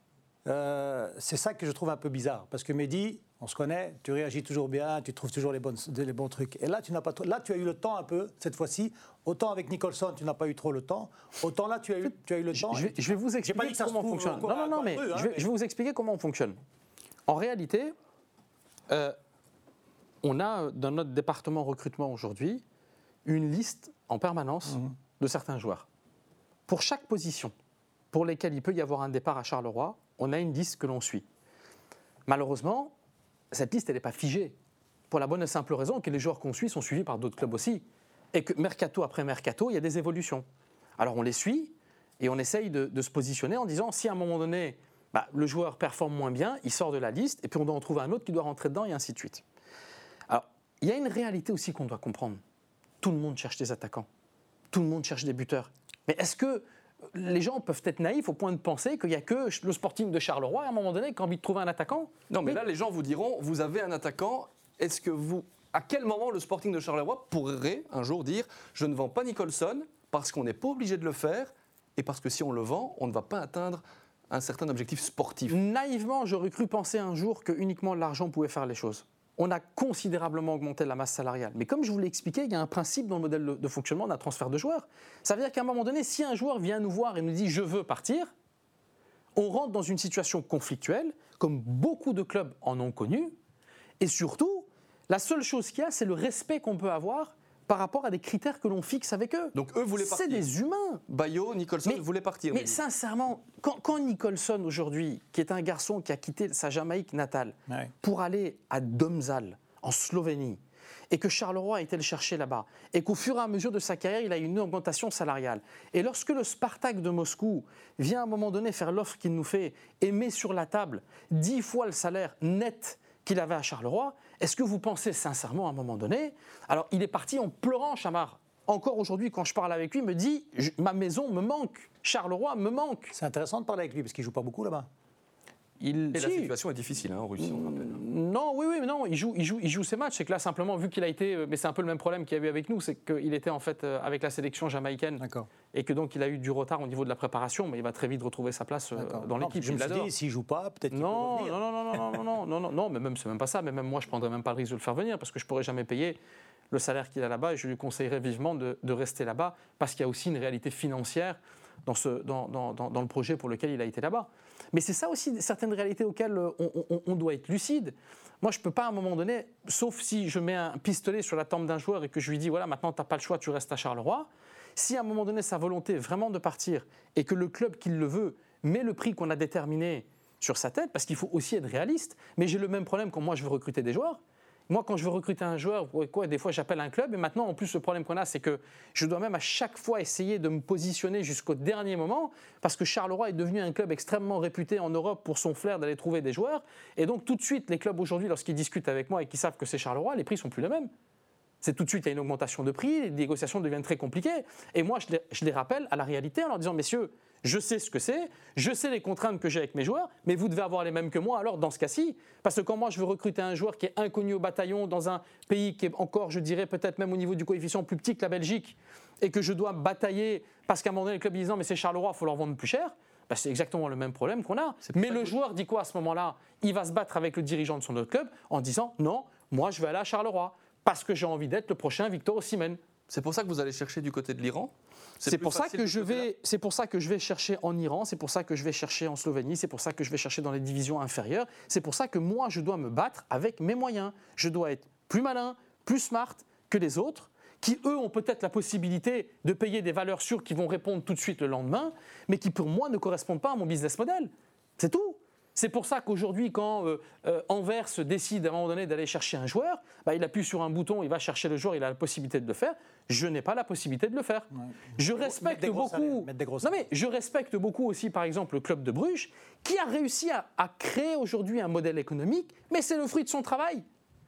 euh, c'est ça que je trouve un peu bizarre. Parce que Mehdi, on se connaît, tu réagis toujours bien, tu trouves toujours les, bonnes, les bons trucs. Et là, tu n'as pas là, tu as eu le temps un peu cette fois-ci. Autant avec Nicholson, tu n'as pas eu trop le temps. Autant là, tu as eu, tu as eu le temps. Je, vais, vous expliquer comment on fonctionne. Non, non, non, mais, hein, je, vais, vous expliquer comment on fonctionne. En réalité, euh, on a dans notre département recrutement aujourd'hui une liste en permanence mhm. de certains joueurs. Pour chaque position pour lesquelles il peut y avoir un départ à Charleroi, on a une liste que l'on suit. Malheureusement, cette liste, elle n'est pas figée. Pour la bonne et simple raison que les joueurs qu'on suit sont suivis par d'autres clubs aussi. Et que mercato après mercato, il y a des évolutions. Alors on les suit et on essaye de, se positionner en disant si à un moment donné, bah, le joueur performe moins bien, il sort de la liste et puis on doit en trouver un autre qui doit rentrer dedans et ainsi de suite. Alors, il y a une réalité aussi qu'on doit comprendre. Tout le monde cherche des attaquants. Tout le monde cherche des buteurs. Mais est-ce que les gens peuvent être naïfs au point de penser qu'il n'y a que le Sporting de Charleroi à un moment donné qui a envie de trouver un attaquant. Non, mais, là, les gens vous diront vous avez un attaquant, est-ce que vous. À quel moment le Sporting de Charleroi pourrait un jour dire je ne vends pas Nicholson parce qu'on n'est pas obligé de le faire et parce que si on le vend, on ne va pas atteindre un certain objectif sportif? Naïvement, j'aurais cru penser un jour que uniquement l'argent pouvait faire les choses on a considérablement augmenté la masse salariale. Mais comme je vous l'ai expliqué, il y a un principe dans le modèle de fonctionnement d'un transfert de joueurs. Ça veut dire qu'à un moment donné, si un joueur vient nous voir et nous dit je veux partir, on rentre dans une situation conflictuelle, comme beaucoup de clubs en ont connu. Et surtout, la seule chose qu'il y a, c'est le respect qu'on peut avoir par rapport à des critères que l'on fixe avec eux. Donc eux voulaient partir. C'est des humains. Bayo, Nicholson voulaient partir. Mais sincèrement, quand, Nicholson aujourd'hui, qui est un garçon qui a quitté sa Jamaïque natale pour aller à Domzal, en Slovénie, et que Charleroi a été le chercher là-bas, et qu'au fur et à mesure de sa carrière, il a eu une augmentation salariale. Et lorsque le Spartak de Moscou vient à un moment donné faire l'offre qu'il nous fait et met sur la table dix fois le salaire net qu'il avait à Charleroi, est-ce que vous pensez sincèrement à un moment donné Alors, il est parti en pleurant, Chamar. Encore aujourd'hui, quand je parle avec lui, il me dit Ma maison me manque, Charleroi me manque. C'est intéressant de parler avec lui parce qu'il joue pas beaucoup là-bas. Il, Et la si. situation est difficile hein, en Russie, on rappelle. Non, oui, oui, mais non, il joue, il joue, il joue ses matchs. C'est que là, simplement, vu qu'il a été, euh, mais c'est un peu le même problème qu'il y a eu avec nous, c'est qu'il était en fait euh, avec la sélection jamaïcaine D'accord. et que donc il a eu du retard au niveau de la préparation, mais il va très vite retrouver sa place euh, dans Non, l'équipe. Je me suis dit, s'il joue pas, peut-être qu'il peut Non, revenir. non, non, non, non, non, non, non, non, non, mais même c'est même pas ça. Mais même moi, je prendrais même pas le risque de le faire venir parce que je pourrais jamais payer le salaire qu'il a là-bas et je lui conseillerais vivement de, de rester là-bas parce qu'il y a aussi une réalité financière dans, ce, dans, dans, dans, dans le projet pour lequel il a été là-bas. Mais c'est ça aussi certaines réalités auxquelles euh, on, doit être lucide. Moi, je peux pas à un moment donné, sauf si je mets un pistolet sur la tempe d'un joueur et que je lui dis voilà, maintenant tu n'as pas le choix, tu restes à Charleroi. Si à un moment donné sa volonté est vraiment de partir et que le club qui le veut met le prix qu'on a déterminé sur sa tête, parce qu'il faut aussi être réaliste. Mais j'ai le même problème quand moi je veux recruter des joueurs. Moi, quand je veux recruter un joueur, des fois j'appelle un club, et maintenant en plus le problème qu'on a, c'est que je dois même à chaque fois essayer de me positionner jusqu'au dernier moment, parce que Charleroi est devenu un club extrêmement réputé en Europe pour son flair d'aller trouver des joueurs, et donc tout de suite les clubs aujourd'hui, lorsqu'ils discutent avec moi et qu'ils savent que c'est Charleroi, les prix sont plus les mêmes. C'est tout de suite, il y a une augmentation de prix, les négociations deviennent très compliquées. Et moi, je les rappelle à la réalité en leur disant, messieurs, je sais ce que c'est, je sais les contraintes que j'ai avec mes joueurs, mais vous devez avoir les mêmes que moi alors dans ce cas-ci. Parce que quand moi, je veux recruter un joueur qui est inconnu au bataillon dans un pays qui est encore, je dirais, peut-être même au niveau du coefficient plus petit que la Belgique, et que je dois batailler parce qu'à un moment donné, le club non, mais c'est Charleroi, il faut leur vendre plus cher. bah, c'est exactement le même problème qu'on a. Mais le joueur dit quoi à ce moment-là? Il va se battre avec le dirigeant de son autre club en disant non, moi je vais aller à Charleroi parce que j'ai envie d'être le prochain Victor Osimhen. C'est pour ça que vous allez chercher du côté de l'Iran? C'est pour ça que je vais, c'est pour ça que je vais chercher en Iran, c'est pour ça que je vais chercher en Slovénie, c'est pour ça que je vais chercher dans les divisions inférieures. C'est pour ça que moi je dois me battre avec mes moyens. Je dois être plus malin, plus smart que les autres, qui eux ont peut-être la possibilité de payer des valeurs sûres qui vont répondre tout de suite le lendemain, mais qui pour moi ne correspondent pas à mon business model. C'est tout. C'est pour ça qu'aujourd'hui, quand euh, euh, Anvers décide à un moment donné d'aller chercher un joueur, bah, il appuie sur un bouton, il va chercher le joueur, il a la possibilité de le faire. Je n'ai pas la possibilité de le faire. Je respecte des beaucoup. salaires, mettre des gros non mais je respecte beaucoup aussi, par exemple, le club de Bruges, qui a réussi à, à créer aujourd'hui un modèle économique, mais c'est le fruit de son travail.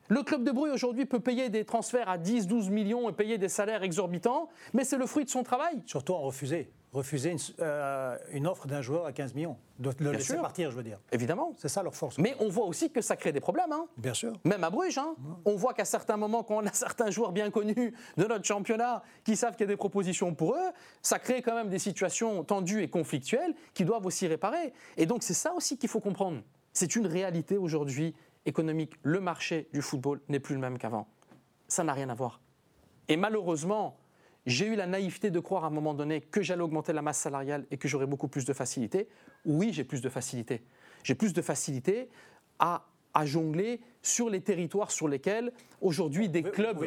Le club de Bruges aujourd'hui peut payer des transferts à 10, 12 millions et payer des salaires exorbitants, mais c'est le fruit de son travail. Surtout en refuser. Refuser une, euh, une offre d'un joueur à 15 millions. De le laisser sûr. partir, je veux dire. Évidemment. C'est ça leur force. Mais on voit aussi que ça crée des problèmes. hein. Bien sûr. Même à Bruges, hein. on voit qu'à certains moments, quand on a certains joueurs bien connus de notre championnat qui savent qu'il y a des propositions pour eux, ça crée quand même des situations tendues et conflictuelles qui doivent aussi réparer. Et donc c'est ça aussi qu'il faut comprendre. C'est une réalité aujourd'hui économique. Le marché du football n'est plus le même qu'avant. Ça n'a rien à voir. Et malheureusement, j'ai eu la naïveté de croire à un moment donné que j'allais augmenter la masse salariale et que j'aurais beaucoup plus de facilité. Oui, j'ai plus de facilité. J'ai plus de facilité à, à jongler sur les territoires sur lesquels aujourd'hui des clubs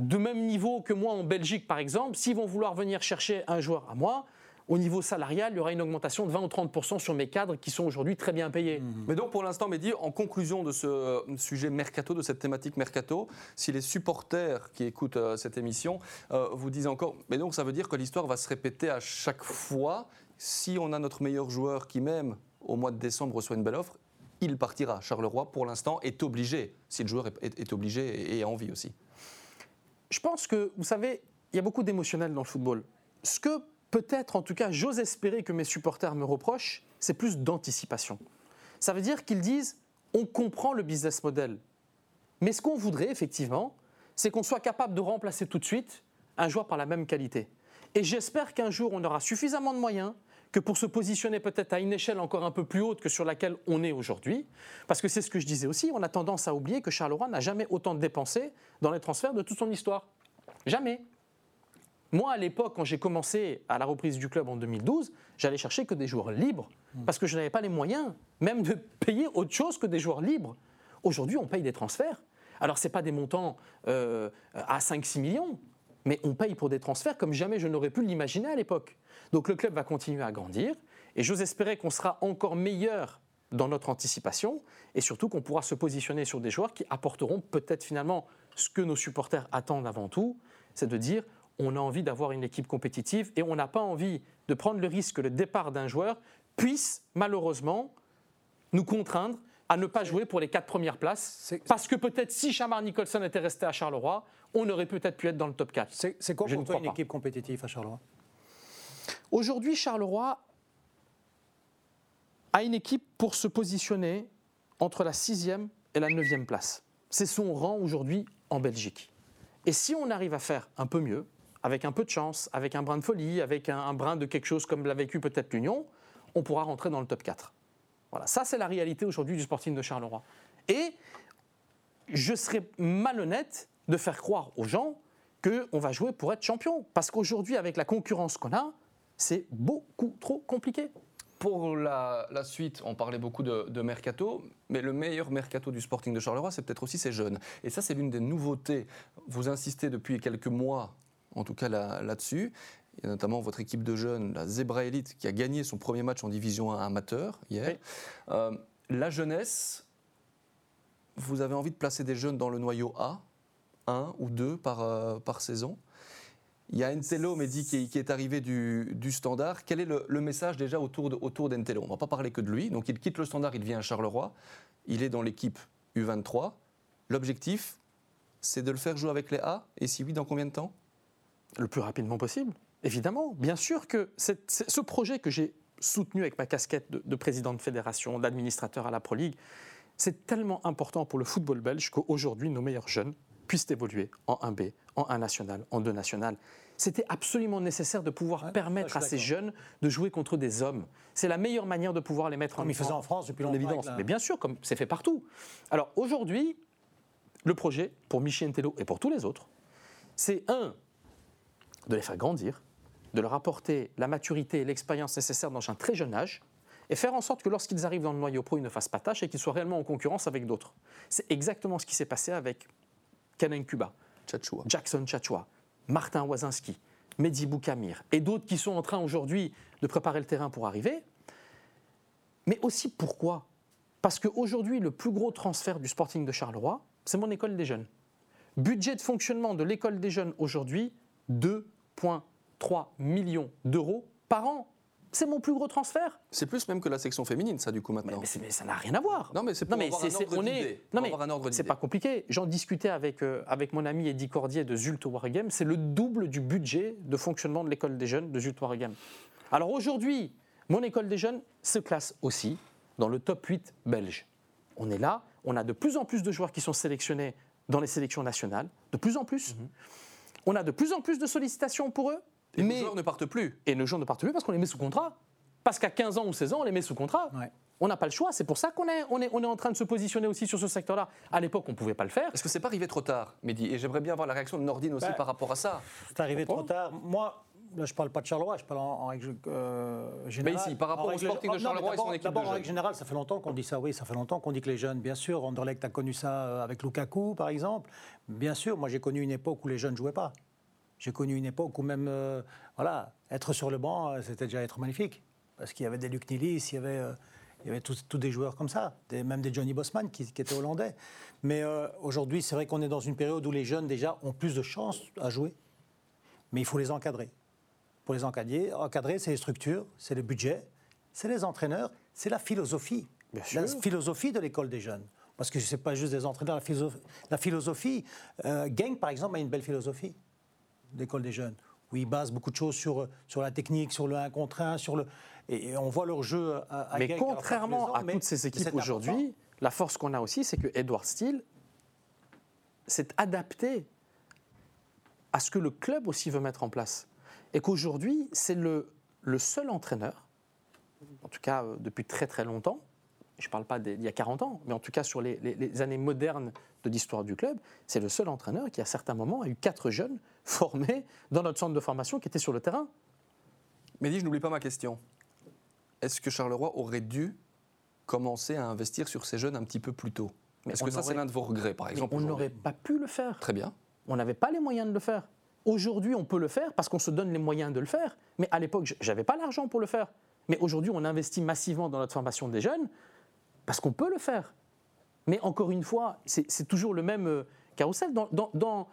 de même niveau que moi en Belgique par exemple, s'ils vont vouloir venir chercher un joueur à moi, au niveau salarial, il y aura une augmentation de 20 ou 30 sur mes cadres qui sont aujourd'hui très bien payés. Mais donc pour l'instant, Mehdi, en conclusion de ce euh, sujet mercato, de cette thématique mercato, si les supporters qui écoutent euh, cette émission euh, vous disent encore, mais donc ça veut dire que l'histoire va se répéter à chaque fois, si on a notre meilleur joueur qui même au mois de décembre reçoit une belle offre, il partira. Charleroi, pour l'instant, est obligé, si le joueur est, est- est obligé et, et a envie aussi. Je pense que, vous savez, il y a beaucoup d'émotionnel dans le football. Ce que peut-être, en tout cas, j'ose espérer que mes supporters me reprochent, c'est plus d'anticipation. Ça veut dire qu'ils disent, on comprend le business model. Mais ce qu'on voudrait, effectivement, c'est qu'on soit capable de remplacer tout de suite un joueur par la même qualité. Et j'espère qu'un jour, on aura suffisamment de moyens que pour se positionner peut-être à une échelle encore un peu plus haute que sur laquelle on est aujourd'hui. Parce que c'est ce que je disais aussi, on a tendance à oublier que Charleroi n'a jamais autant dépensé dans les transferts de toute son histoire. Jamais. Moi, à l'époque, quand j'ai commencé à la reprise du club en 2012, j'allais chercher que des joueurs libres, parce que je n'avais pas les moyens, même de payer autre chose que des joueurs libres. Aujourd'hui, on paye des transferts. Alors, ce n'est pas des montants euh, à 5-6 millions, mais on paye pour des transferts comme jamais je n'aurais pu l'imaginer à l'époque. Donc, le club va continuer à grandir, et j'ose espérer qu'on sera encore meilleur dans notre anticipation, et surtout qu'on pourra se positionner sur des joueurs qui apporteront peut-être finalement ce que nos supporters attendent avant tout, c'est de dire on a envie d'avoir une équipe compétitive et on n'a pas envie de prendre le risque que le départ d'un joueur puisse malheureusement nous contraindre à ne pas jouer pour les quatre premières places. Parce que peut-être si Chamar Nicholson était resté à Charleroi, on aurait peut-être pu être dans le top 4. C'est quoi Je pour toi une pas. équipe compétitive à Charleroi? Aujourd'hui, Charleroi, a une équipe pour se positionner entre la sixième et la neuvième place. C'est son rang aujourd'hui en Belgique. Et si on arrive à faire un peu mieux, avec un peu de chance, avec un brin de folie, avec un, brin de quelque chose comme l'a vécu peut-être l'Union, on pourra rentrer dans le top 4. Voilà, ça c'est la réalité aujourd'hui du Sporting de Charleroi. Et je serais malhonnête de faire croire aux gens qu'on va jouer pour être champion. Parce qu'aujourd'hui, avec la concurrence qu'on a, c'est beaucoup trop compliqué. Pour la, la suite, on parlait beaucoup de, de mercato, mais le meilleur mercato du Sporting de Charleroi, c'est peut-être aussi ces jeunes. Et ça, c'est l'une des nouveautés. Vous insistez depuis quelques mois, en tout cas là- là-dessus. Il y a notamment votre équipe de jeunes, la Zebra Elite, qui a gagné son premier match en division 1 amateur hier. Oui. Euh, la jeunesse, vous avez envie de placer des jeunes dans le noyau A, un ou deux par, euh, par saison? Il y a Entello, Mehdi, qui, est- qui est arrivé du, du Standard. Quel est le, le message déjà autour, de, autour d'Entello On ne va pas parler que de lui. Donc il quitte le Standard, il vient à Charleroi. Il est dans l'équipe U23. L'objectif, c'est de le faire jouer avec les A. Et si oui, dans combien de temps? Le plus rapidement possible, évidemment. Bien sûr que cette- ce projet que j'ai soutenu avec ma casquette de, de président de fédération, d'administrateur à la Pro League, c'est tellement important pour le football belge qu'aujourd'hui, nos meilleurs jeunes puissent évoluer en 1B, en 1 national, en 2 national. C'était absolument nécessaire de pouvoir Ouais, permettre à ces jeunes de jouer contre des hommes. C'est la meilleure manière de pouvoir les mettre en Comme ils faisaient en France depuis longtemps. l'évidence. avec la- Mais bien sûr, comme c'est fait partout. Alors aujourd'hui, le projet pour Michel Tello et pour tous les autres, c'est un, de les faire grandir, de leur apporter la maturité et l'expérience nécessaires dans un très jeune âge, et faire en sorte que lorsqu'ils arrivent dans le noyau pro, ils ne fassent pas tâche et qu'ils soient réellement en concurrence avec d'autres. C'est exactement ce qui s'est passé avec Kuba, Tchatchoua. Jackson Chachua, Martin Wazinski, Mehdi Boukamir et d'autres qui sont en train aujourd'hui de préparer le terrain pour arriver. Mais aussi pourquoi? Parce qu'aujourd'hui, le plus gros transfert du Sporting de Charleroi, c'est mon école des jeunes. Budget de fonctionnement de l'école des jeunes aujourd'hui, 2,3 millions d'euros par an. C'est mon plus gros transfert. C'est plus même que la section féminine, ça, du coup, maintenant. mais mais ça n'a rien à voir. Non, mais c'est pour Non, mais avoir c'est- un c'est- ordre on est- d'idée. non, Pour mais avoir un ordre C'est d'idée. pas compliqué. J'en discutais avec, euh, avec mon ami Eddie Cordier de Zult Wargame. C'est le double du budget de fonctionnement de l'école des jeunes de Zult Wargame. Alors aujourd'hui, mon école des jeunes se classe aussi dans le top 8 belge. On est là, on a de plus en plus de joueurs qui sont sélectionnés dans les sélections nationales, de plus en plus. On a de plus en plus de sollicitations pour eux. Et les mais joueurs ne partent plus. et nos gens ne partent plus parce qu'on les met sous contrat. Parce qu'à 15 ans ou 16 ans, on les met sous contrat. Ouais. On n'a pas le choix. C'est pour ça qu'on est, on est, on est en train de se positionner aussi sur ce secteur-là. À l'époque, on ne pouvait pas le faire. Est-ce que c'est pas arrivé trop tard, Mehdi? Et j'aimerais bien avoir la réaction de Nordine aussi Bah, par rapport à ça. C'est arrivé trop tard. Moi, là, je parle pas de Charleroi, je parle en, en règle euh, générale. ici, par rapport au Sporting de non, mais Charleroi et son équipe D'abord, en règle générale, ça fait longtemps qu'on dit ça, oui, ça fait longtemps qu'on dit que les jeunes, bien sûr, Anderlecht a connu ça euh, avec Lukaku, par exemple. Bien sûr, moi j'ai connu une époque où les jeunes ne jouaient pas. J'ai connu une époque où même, euh, voilà, être sur le banc, c'était déjà être magnifique. Parce qu'il y avait des Luc Nilis, il y avait, euh, il y avait tous, tous des joueurs comme ça, des- même des Johnny Bosman qui, qui étaient hollandais. Mais euh, aujourd'hui, c'est vrai qu'on est dans une période où les jeunes déjà ont plus de chances à jouer, mais il faut les encadrer. Pour les encadrer, encadrer c'est les structures, c'est le budget, c'est les entraîneurs, c'est la philosophie. La philosophie de l'école des jeunes. Parce que ce n'est pas juste des entraîneurs, la philosophie. La philosophie euh, Genk, par exemple, a une belle philosophie d'école des jeunes, où ils basent beaucoup de choses sur, sur la technique, sur le 1 contre 1, sur le... Et, on voit leur jeu à, à Mais contrairement ans, à mais toutes ces équipes aujourd'hui, la force qu'on a aussi, c'est que Edward Steele s'est adapté à ce que le club aussi veut mettre en place. Et qu'aujourd'hui, c'est le, le seul entraîneur, en tout cas euh, depuis très très longtemps, je ne parle pas d'il y a 40 ans, mais en tout cas sur les, les- les années modernes de l'histoire du club, c'est le seul entraîneur qui, à certains moments, a eu quatre jeunes formés dans notre centre de formation qui étaient sur le terrain. Mehdi, je n'oublie pas ma question. Est-ce que Charleroi aurait dû commencer à investir sur ces jeunes un petit peu plus tôt? Mais Est-ce que ça, c'est aurait- l'un de vos regrets, par Mais exemple on n'aurait pas pu le faire. Très bien. On n'avait pas les moyens de le faire. Aujourd'hui, on peut le faire parce qu'on se donne les moyens de le faire. Mais à l'époque, je n'avais pas l'argent pour le faire. Mais aujourd'hui, on investit massivement dans notre formation des jeunes parce qu'on peut le faire. Mais encore une fois, c'est toujours le même euh, carrousel. Dans,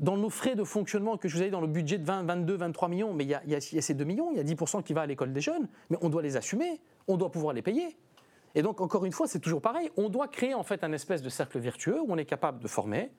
nos frais de fonctionnement que je vous ai dit, dans le budget de 20, 22, 23 millions, mais il y a ces 2 millions, il y a 10% qui va à l'école des jeunes, mais on doit les assumer, on doit pouvoir les payer. Et donc, encore une fois, c'est toujours pareil. On doit créer en fait un espèce de cercle vertueux où on est capable de former,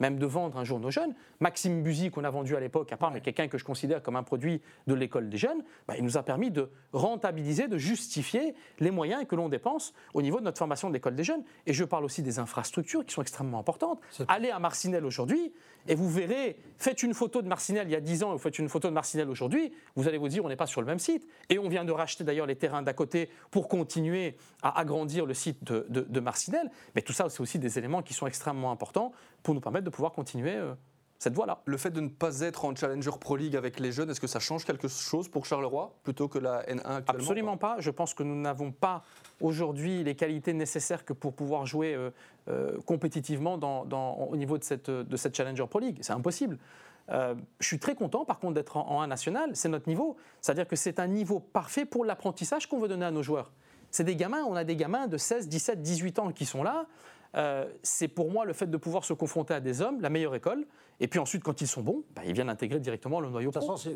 même de vendre un jour nos jeunes. Maxime Buzy, qu'on a vendu à l'époque, à part, mais quelqu'un que je considère comme un produit de l'école des jeunes, bah, il nous a permis de rentabiliser, de justifier les moyens que l'on dépense au niveau de notre formation de l'école des jeunes. Et je parle aussi des infrastructures qui sont extrêmement importantes. Allez à Marcinelle aujourd'hui et vous verrez, faites une photo de Marcinelle il y a 10 ans et vous faites une photo de Marcinelle aujourd'hui, vous allez vous dire on n'est pas sur le même site. Et on vient de racheter d'ailleurs les terrains d'à côté pour continuer à agrandir le site de, de, Marcinelle. Mais tout ça, c'est aussi des éléments qui sont extrêmement importants pour nous permettre de pouvoir continuer euh, cette voie-là. Le fait de ne pas être en Challenger Pro League avec les jeunes, est-ce que ça change quelque chose pour Charleroi plutôt que la N1 actuellement Absolument pas? Je pense que nous n'avons pas aujourd'hui les qualités nécessaires que pour pouvoir jouer euh, euh, compétitivement dans, au niveau de cette, de cette Challenger Pro League. C'est impossible. Euh, je suis très content par contre d'être en, en 1 national, c'est notre niveau. C'est-à-dire que c'est un niveau parfait pour l'apprentissage qu'on veut donner à nos joueurs. C'est des gamins, on a des gamins de 16, 17, 18 ans qui sont là. Euh, c'est pour moi le fait de pouvoir se confronter à des hommes, la meilleure école. Et puis ensuite, quand ils sont bons, bah, ils viennent intégrer directement le noyau de toute façon,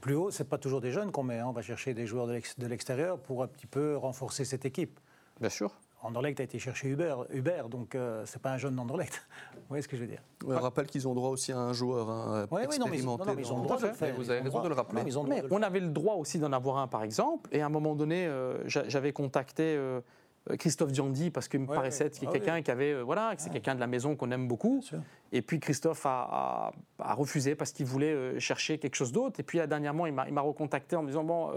plus haut, c'est pas toujours des jeunes qu'on met. Hein. On va chercher des joueurs de l'extérieur pour un petit peu renforcer cette équipe. Bien sûr. Anderlecht a été chercher Hubert, Hubert donc euh, c'est pas un jeune d'Anderlecht. Vous voyez ce que je veux dire? On rappelle qu'ils ont droit aussi à un joueur hein, expérimenté. Non, mais, ils ont le droit de le faire. Vous avez raison de le rappeler. mais on avait le droit aussi d'en avoir un, par exemple. Et à un moment donné, euh, j'avais contacté euh, Christophe Diandi parce qu'il me paraissait être ah quelqu'un qui avait, euh, voilà, c'est quelqu'un de la maison qu'on aime beaucoup. Et puis Christophe a, refusé parce qu'il voulait euh, chercher quelque chose d'autre. Et puis dernièrement, il m'a recontacté en me disant bon,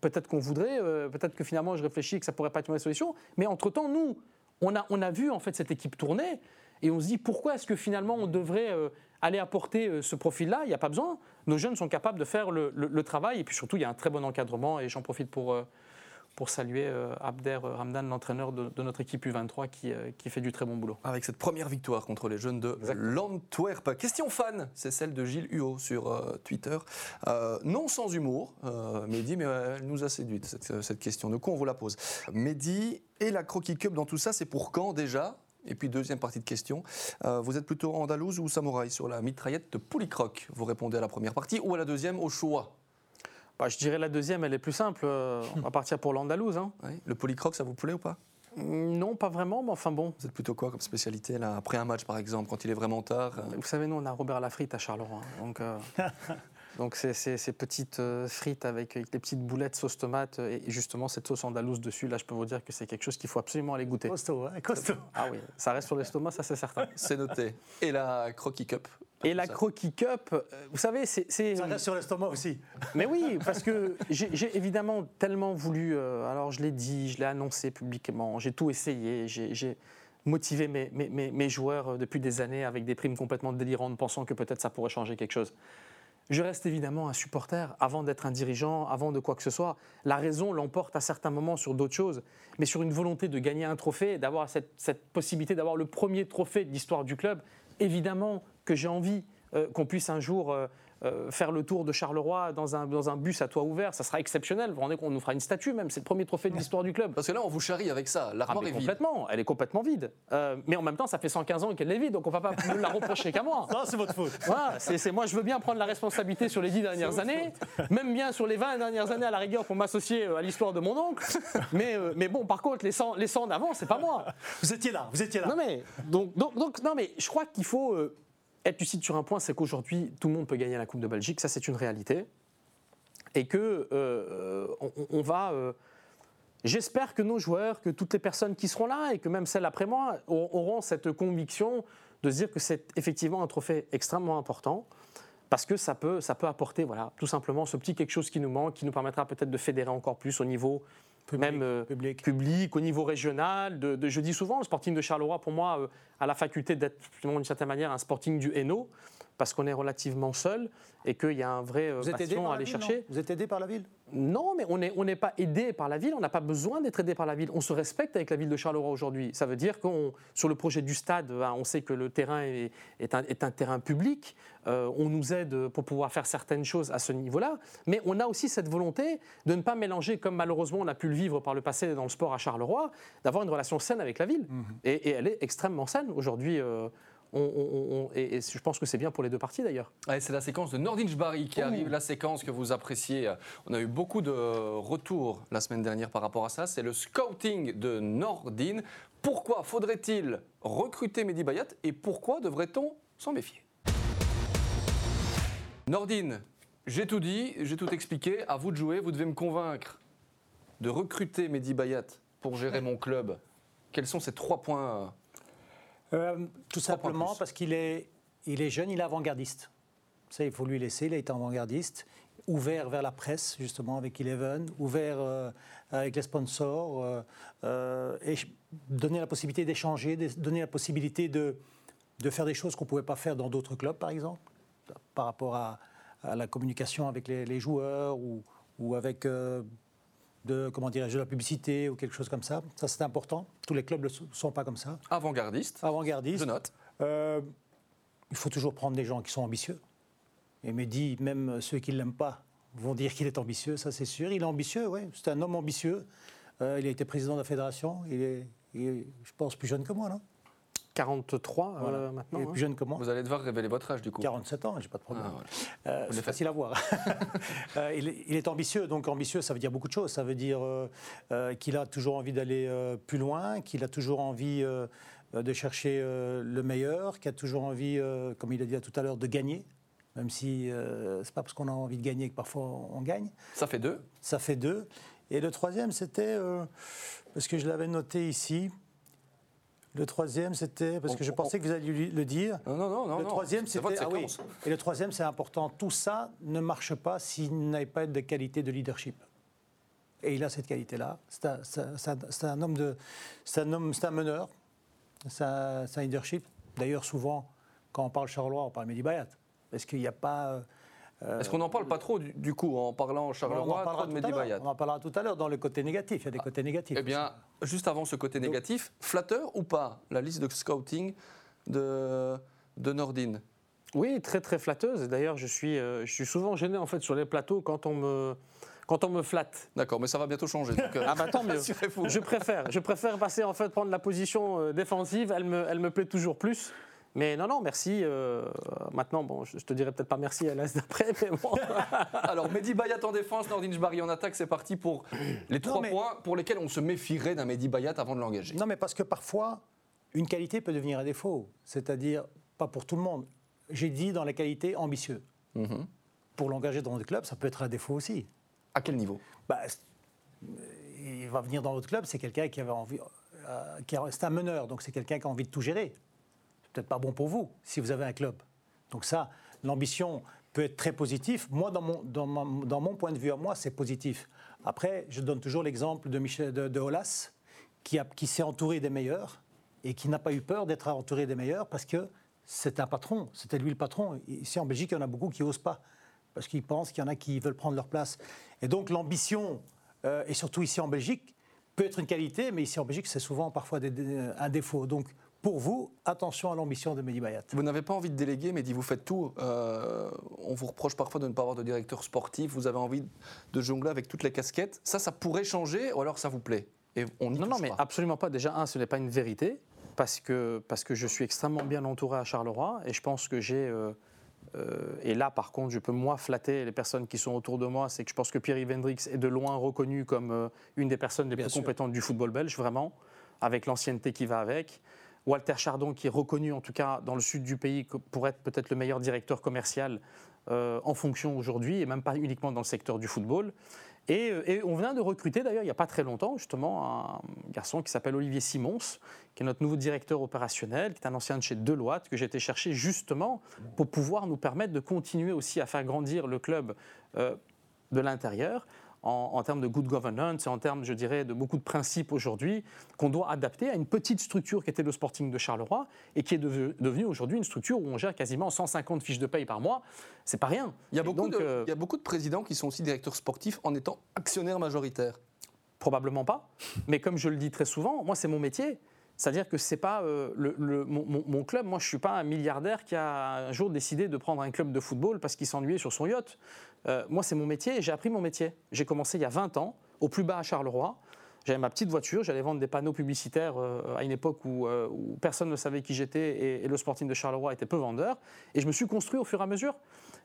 peut-être qu'on voudrait, peut-être que finalement je réfléchis que ça pourrait pas être une solution. Mais entre temps, nous, on a, on a vu en fait cette équipe tourner et on se dit pourquoi est-ce que finalement on devrait aller apporter ce profil-là? Il n'y a pas besoin. Nos jeunes sont capables de faire le, le, travail et puis surtout il y a un très bon encadrement et j'en profite pour pour saluer euh, Abder Ramdan, l'entraîneur de, notre équipe U23 qui, euh, qui, fait du très bon boulot. Avec cette première victoire contre les jeunes de l'Antwerp. Question fan, c'est celle de Gilles Huot sur euh, Twitter. non sans humour, Mehdi, mais elle nous a séduite cette, cette, question. De quoi on vous la pose? Mehdi et la Croquis Cup dans tout ça, c'est pour quand déjà? Et puis deuxième partie de question, vous êtes plutôt andalouse ou samouraï sur la mitraillette de Poulicroc Vous répondez à la première partie ou à la deuxième au choix? Bah, je dirais la deuxième, elle est plus simple. Euh, on va partir pour l'Andalouse. Hein. Le polycroc, ça vous plaît ou pas? Mm, non, pas vraiment, mais enfin bon. Vous êtes plutôt quoi comme spécialité là Après un match par exemple, quand il est vraiment tard euh? Vous savez, nous on a Robert Lafrite à Charleroi. Hein, donc euh, Donc c'est ces petites euh, frites avec, des petites boulettes sauce tomate et justement cette sauce andalouse dessus, là je peux vous dire que c'est quelque chose qu'il faut absolument aller goûter. Costaud, hein costaud. Ah oui, ça reste sur l'estomac, ça c'est certain. C'est noté. Et la croquis cup et la croquis cup, euh, vous savez, c'est... Ça reste sur l'estomac aussi. Mais oui, parce que j'ai évidemment tellement voulu, euh, alors je l'ai dit, je l'ai annoncé publiquement, j'ai tout essayé, j'ai motivé mes, mes, mes, joueurs depuis des années avec des primes complètement délirantes, pensant que peut-être ça pourrait changer quelque chose. Je reste évidemment un supporter avant d'être un dirigeant, avant de quoi que ce soit. La raison l'emporte à certains moments sur d'autres choses, mais sur une volonté de gagner un trophée, d'avoir cette, possibilité d'avoir le premier trophée de l'histoire du club, évidemment que j'ai envie euh, qu'on puisse un jour euh, euh, faire le tour de Charleroi dans un, dans un bus à toit ouvert, ça sera exceptionnel. Vous vous rendez compte, on nous fera une statue même, c'est le premier trophée de l'histoire du club. Parce que là, on vous charrie avec ça, l'armoire ah, est complètement, Elle est complètement vide. Euh, mais en même temps, ça fait 115 ans qu'elle est vide, donc on ne va pas nous la reprocher qu'à moi. Ça, c'est votre faute. Voilà, c'est, moi, je veux bien prendre la responsabilité sur les 10 dernières années, même bien sur les 20 dernières années à la rigueur pour m'associer à l'histoire de mon oncle. Mais, mais bon, par contre, les 100, les 100 d'avant, c'est pas moi. Vous étiez là, vous étiez là. Non mais, donc, donc, donc non mais je crois qu'il faut être lucide sur un point, c'est qu'aujourd'hui, tout le monde peut gagner la Coupe de Belgique, ça c'est une réalité. Et que euh, on, va. Euh, j'espère que nos joueurs, que toutes les personnes qui seront là, et que même celles après moi, auront cette conviction de se dire que c'est effectivement un trophée extrêmement important. Parce que ça peut, ça peut apporter, voilà, tout simplement, ce petit quelque chose qui nous manque, qui nous permettra peut-être de fédérer encore plus au niveau même euh, public. au niveau régional. De, je dis souvent, le Sporting de Charleroi, pour moi, euh, a la faculté d'être, d'une certaine manière, un Sporting du Hainaut, parce qu'on est relativement seul et qu'il y a un vrai euh, passion à aller chercher. Vous êtes aidé par la ville Non, mais on n'est on pas aidé par la ville, on n'a pas besoin d'être aidé par la ville. On se respecte avec la ville de Charleroi aujourd'hui. Ça veut dire qu'on, sur le projet du stade, ben, on sait que le terrain est, est, un, est un, terrain public. Euh, on nous aide pour pouvoir faire certaines choses à ce niveau-là, mais on a aussi cette volonté de ne pas mélanger, comme malheureusement on a pu le vivre par le passé dans le sport à Charleroi, d'avoir une relation saine avec la ville. Mmh. Et, elle est extrêmement saine aujourd'hui. Euh, et, je pense que c'est bien pour les deux parties d'ailleurs. c'est la séquence de Nordin Barry qui arrive, la séquence que vous appréciez. On a eu beaucoup de retours la semaine dernière par rapport à ça. C'est le scouting de Nordin. Pourquoi faudrait-il recruter Mehdi Bayat et pourquoi devrait-on s'en méfier? Nordine, j'ai tout dit, j'ai tout expliqué. À vous de jouer. Vous devez me convaincre de recruter Mehdi Bayat pour gérer mon club. Quels sont ces trois points Euh, Tout simplement parce qu'il est, il est jeune, il est avant-gardiste. Ça, il faut lui laisser. Il a été avant-gardiste, ouvert vers la presse, justement, avec Eleven, ouvert euh, avec les sponsors, euh, et donner la possibilité d'échanger, donner la possibilité de, de faire des choses qu'on ne pouvait pas faire dans d'autres clubs, par exemple, par rapport à, à la communication avec les, les joueurs ou, ou avec de, comment dirais-je, de la publicité ou quelque chose comme ça. Ça, c'est important. Tous les clubs ne sont pas comme ça. Avant-gardiste, Avant-gardiste. je note. Euh, il faut toujours prendre des gens qui sont ambitieux. Et Mehdi, même ceux qui ne l'aiment pas, vont dire qu'il est ambitieux, ça c'est sûr. Il est ambitieux, oui. C'est un homme ambitieux. Euh, il a été président de la fédération. Il est, il est, je pense, plus jeune que moi, non? 43 euh, maintenant. Hein. plus jeune que moi. Vous allez devoir révéler votre âge du coup. 47 ans, j'ai pas de problème. Ah, voilà. Euh, c'est facile à voir. Euh, il, est, il est ambitieux, donc ambitieux, ça veut dire beaucoup de choses. Ça veut dire euh, euh, qu'il a toujours envie d'aller euh, plus loin, qu'il a toujours envie de chercher euh, le meilleur, qu'il a toujours envie, euh, comme il a dit tout à l'heure, de gagner. Même si euh, c'est pas parce qu'on a envie de gagner que parfois on gagne. Ça fait deux. Ça fait deux. Et le troisième, c'était, euh, parce que je l'avais noté ici, le troisième, c'était, parce que je pensais que vous alliez le dire, Non, non, non, non. le troisième, c'était. ah oui. Et le troisième, c'est important. Tout ça ne marche pas s'il n'avait pas de qualité de leadership. Et il a cette qualité-là. C'est un, homme de, c'est un homme, c'est un meneur. C'est un, leadership. D'ailleurs, souvent, quand on parle Charleroi, on parle Mehdi Bayat, parce qu'il n'y a pas. euh, Est-ce qu'on n'en parle pas trop du, du coup en parlant on en Charleroi, parlera de tout à On en parlera tout à l'heure dans le côté négatif. Il y a des côtés négatifs. Eh bien. Juste avant ce côté négatif, flatteur ou pas la liste de scouting de, de Nordine? Oui, très très flatteuse. Et D'ailleurs, je suis, euh, je suis souvent gêné en fait sur les plateaux quand on me, quand on me flatte. D'accord, mais ça va bientôt changer. donc, euh, Ah bah tant mieux. Je préfère, je préfère passer en fait prendre la position euh, défensive. Elle me, elle me plaît toujours plus. Mais non, non, merci. euh, maintenant, bon, je, je te dirai peut-être pas merci à l'as d'après, mais bon. Alors, Mehdi Bayat en défense, Nordine Jbari en attaque, c'est parti pour les trois mais- points pour lesquels on se méfierait d'un Mehdi Bayat avant de l'engager. Non, mais parce que parfois, une qualité peut devenir un défaut. C'est-à-dire, pas pour tout le monde. J'ai dit dans la qualité ambitieux. Mhm. Pour l'engager dans notre club, ça peut être un défaut aussi. À quel niveau? Bah, c'est- il va venir dans notre club, c'est quelqu'un qui avait envie. euh, c'est un meneur, donc c'est quelqu'un qui a envie de tout gérer. Peut-être pas bon pour vous si vous avez un club. Donc ça, l'ambition peut être très positif. Moi, dans mon, dans mon, dans mon point de vue à moi, c'est positif. Après, je donne toujours l'exemple de, Michel, de, de Aulas, qui, qui s'est entouré des meilleurs et qui n'a pas eu peur d'être entouré des meilleurs parce que c'est un patron, c'était lui le patron. Ici en Belgique, il y en a beaucoup qui n'osent pas parce qu'ils pensent qu'il y en a qui veulent prendre leur place. Et donc l'ambition, euh, et surtout ici en Belgique, peut être une qualité, mais ici en Belgique, c'est souvent parfois un défaut. Donc pour vous, attention à l'ambition de Mehdi Bayat. Vous n'avez pas envie de déléguer, Mehdi, vous faites tout. Euh, on vous reproche parfois de ne pas avoir de directeur sportif. Vous avez envie de jongler avec toutes les casquettes. Ça, ça pourrait changer ou alors ça vous plaît? Et on n'y Non, non, mais pas. absolument pas. Déjà, un, ce n'est pas une vérité, parce que, parce que je suis extrêmement bien entouré à Charleroi, et je pense que j'ai... euh, euh, et là, par contre, je peux moi flatter les personnes qui sont autour de moi, c'est que je pense que Pierre-Yves Hendrix est de loin reconnu comme euh, une des personnes les Bien plus sûr. compétentes du football belge, vraiment, avec l'ancienneté qui va avec. Walter Chardon, qui est reconnu en tout cas dans le sud du pays pour être peut-être le meilleur directeur commercial euh, en fonction aujourd'hui, et même pas uniquement dans le secteur du football. Et, euh, on vient de recruter d'ailleurs il n'y a pas très longtemps justement un garçon qui s'appelle Olivier Simons, qui est notre nouveau directeur opérationnel, qui est un ancien de chez Deloitte, que j'ai été chercher justement pour pouvoir nous permettre de continuer aussi à faire grandir le club euh, de l'intérieur en, en termes de good governance et en termes, je dirais, de beaucoup de principes aujourd'hui qu'on doit adapter à une petite structure qui était le Sporting de Charleroi et qui est devenu- devenue aujourd'hui une structure où on gère quasiment 150 fiches de paye par mois. C'est pas rien. Il y, a beaucoup donc, de, euh, il y a beaucoup de présidents qui sont aussi directeurs sportifs en étant actionnaires majoritaires. Probablement pas. Mais comme je le dis très souvent, moi, c'est mon métier. C'est-à-dire que c'est pas euh, le, mon- mon club. Moi, je suis pas un milliardaire qui a un jour décidé de prendre un club de football parce qu'il s'ennuyait sur son yacht. Euh, moi, c'est mon métier et j'ai appris mon métier. J'ai commencé il y a 20 ans, au plus bas à Charleroi. J'avais ma petite voiture, j'allais vendre des panneaux publicitaires euh, à une époque où, euh, où personne ne savait qui j'étais et, le Sporting de Charleroi était peu vendeur. Et je me suis construit au fur et à mesure.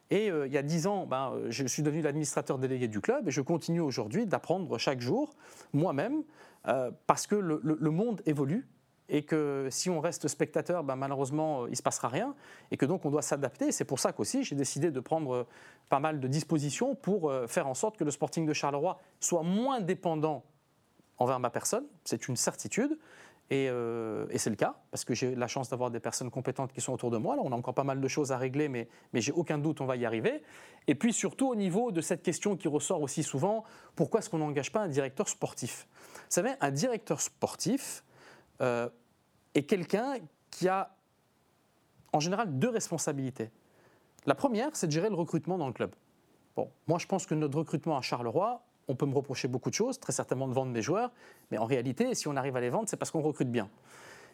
Et il y a 10 ans, ben, je suis devenu l'administrateur délégué du club et je continue aujourd'hui d'apprendre chaque jour, moi-même, parce que le monde évolue et que si on reste spectateur, ben, malheureusement, il ne se passera rien et que donc on doit s'adapter. C'est pour ça qu'aussi j'ai décidé de prendre pas mal de dispositions pour faire en sorte que le Sporting de Charleroi soit moins dépendant envers ma personne, c'est une certitude. Euh, et, c'est le cas, parce que j'ai la chance d'avoir des personnes compétentes qui sont autour de moi. Là, on a encore pas mal de choses à régler, mais, mais j'ai aucun doute, on va y arriver. Et puis surtout au niveau de cette question qui ressort aussi souvent, pourquoi est-ce qu'on n'engage pas un directeur sportif? Vous savez, un directeur sportif euh, est quelqu'un qui a en général deux responsabilités. La première, c'est de gérer le recrutement dans le club. Bon, moi je pense que notre recrutement à Charleroi, on peut me reprocher beaucoup de choses, très certainement de vendre mes joueurs, mais en réalité, si on arrive à les vendre, c'est parce qu'on recrute bien.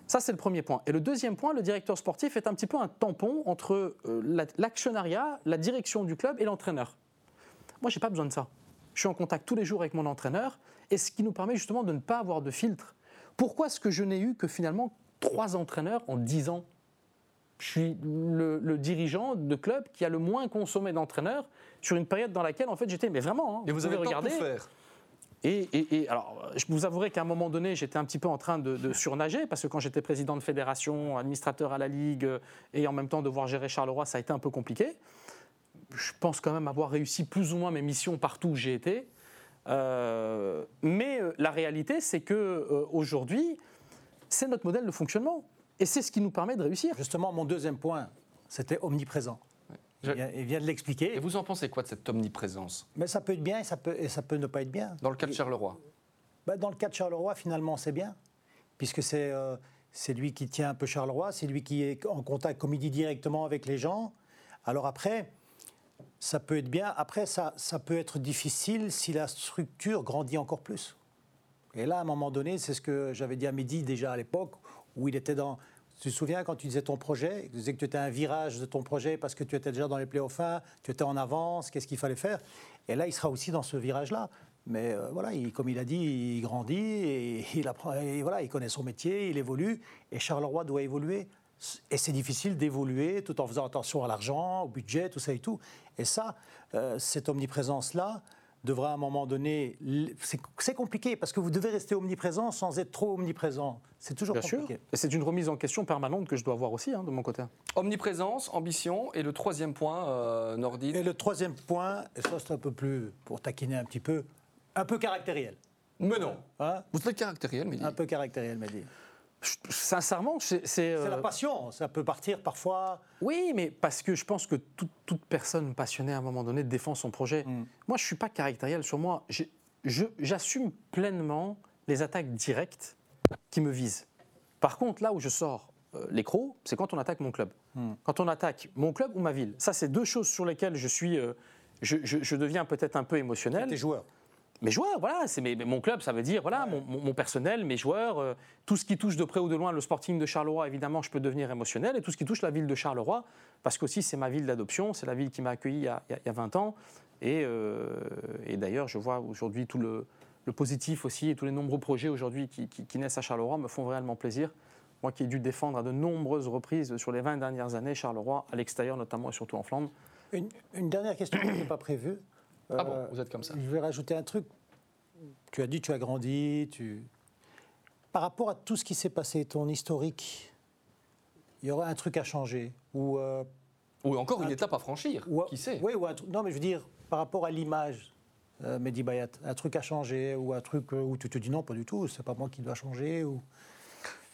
Ça, c'est le premier point. Et le deuxième point, le directeur sportif est un petit peu un tampon entre euh, l'actionnariat, la direction du club et l'entraîneur. Moi, je n'ai pas besoin de ça. Je suis en contact tous les jours avec mon entraîneur, et ce qui nous permet justement de ne pas avoir de filtre. Pourquoi est-ce que je n'ai eu que finalement trois entraîneurs en dix ans je suis le, dirigeant de club qui a le moins consommé d'entraîneurs sur une période dans laquelle en fait j'étais mais vraiment. Hein, et vous, avez regardé. faire. Et, et, alors, je vous avouerai qu'à un moment donné, j'étais un petit peu en train de, surnager, parce que quand j'étais président de fédération, administrateur à la Ligue, et en même temps devoir gérer Charleroi, ça a été un peu compliqué. Je pense quand même avoir réussi plus ou moins mes missions partout où j'ai été. Euh, mais euh, la réalité, c'est que euh, aujourd'hui, c'est notre modèle de fonctionnement. Et c'est ce qui nous permet de réussir. Justement, mon deuxième point, c'était omniprésent. Il, vient, de l'expliquer. Et vous en pensez quoi de cette omniprésence? Mais ça peut être bien et ça peut, et ça peut ne pas être bien. Dans le cas de Charleroi bah, Dans le cas de Charleroi, finalement, c'est bien. Puisque c'est euh, c'est lui qui tient un peu Charleroi, c'est lui qui est en contact, comme il dit, directement avec les gens. Alors après, ça peut être bien. Après, ça, ça peut être difficile si la structure grandit encore plus. Et là, à un moment donné, c'est ce que j'avais dit à Mehdi déjà à l'époque, où il était dans. Tu te souviens quand tu disais ton projet, tu disais que tu étais un virage de ton projet parce que tu étais déjà dans les playoffs 1, tu étais en avance, qu'est-ce qu'il fallait faire? Et là, il sera aussi dans ce virage-là. Mais euh, voilà, il, comme il a dit, il grandit et, il voilà, il connaît son métier, il évolue. Et Charleroi doit évoluer. Et c'est difficile d'évoluer tout en faisant attention à l'argent, au budget, tout ça et tout. Et ça, euh, cette omniprésence-là, devra à un moment donné. C'est compliqué parce que vous devez rester omniprésent sans être trop omniprésent. C'est toujours Bien compliqué. Sûr. Et c'est une remise en question permanente que je dois avoir aussi hein, de mon côté. Omniprésence, ambition et le troisième point, euh, Nordine. Et le troisième point, et ça c'est un peu plus pour taquiner un petit peu, un peu caractériel. Mais non. Hein? Vous êtes caractériel, Mehdi. Un peu caractériel, Mehdi. Sincèrement, c'est. C'est la euh, passion, ça peut partir parfois. Oui, mais parce que je pense que toute, personne passionnée à un moment donné défend son projet. Mm. Moi, je ne suis pas caractériel sur moi. J'assume pleinement les attaques directes qui me visent. Par contre, là où je sors euh, c'est quand on attaque mon club. Mm. Quand on attaque mon club ou ma ville. Ça, c'est deux choses sur lesquelles je suis. Euh, je, deviens peut-être un peu émotionnel. Tes joueurs mes joueurs, voilà, c'est mon club, ça veut dire voilà, mon, personnel, mes joueurs, euh, tout ce qui touche de près ou de loin le Sporting de Charleroi, évidemment, je peux devenir émotionnel, et tout ce qui touche la ville de Charleroi, parce qu'aussi c'est ma ville d'adoption, c'est la ville qui m'a accueilli il y, a, 20 ans, euh, et, d'ailleurs je vois aujourd'hui tout le, positif aussi, et tous les nombreux projets aujourd'hui qui, naissent à Charleroi me font réellement plaisir. Moi qui ai dû défendre à de nombreuses reprises sur les 20 dernières années Charleroi, à l'extérieur notamment et surtout en Flandre. Une, une dernière question qui n'était pas prévue. Ah bon, euh, vous êtes comme ça. Je vais rajouter un truc. Tu as dit, tu as grandi, tu... Par rapport à tout ce qui s'est passé, ton historique, il y aurait un truc à changer ou, euh, ou encore une étape à franchir, qui sait? Oui, ou un non, mais je veux dire, par rapport à l'image, euh, Mehdi Bayat, un truc à changer ou un truc où tu te dis non, pas du tout, c'est pas moi qui dois changer ou...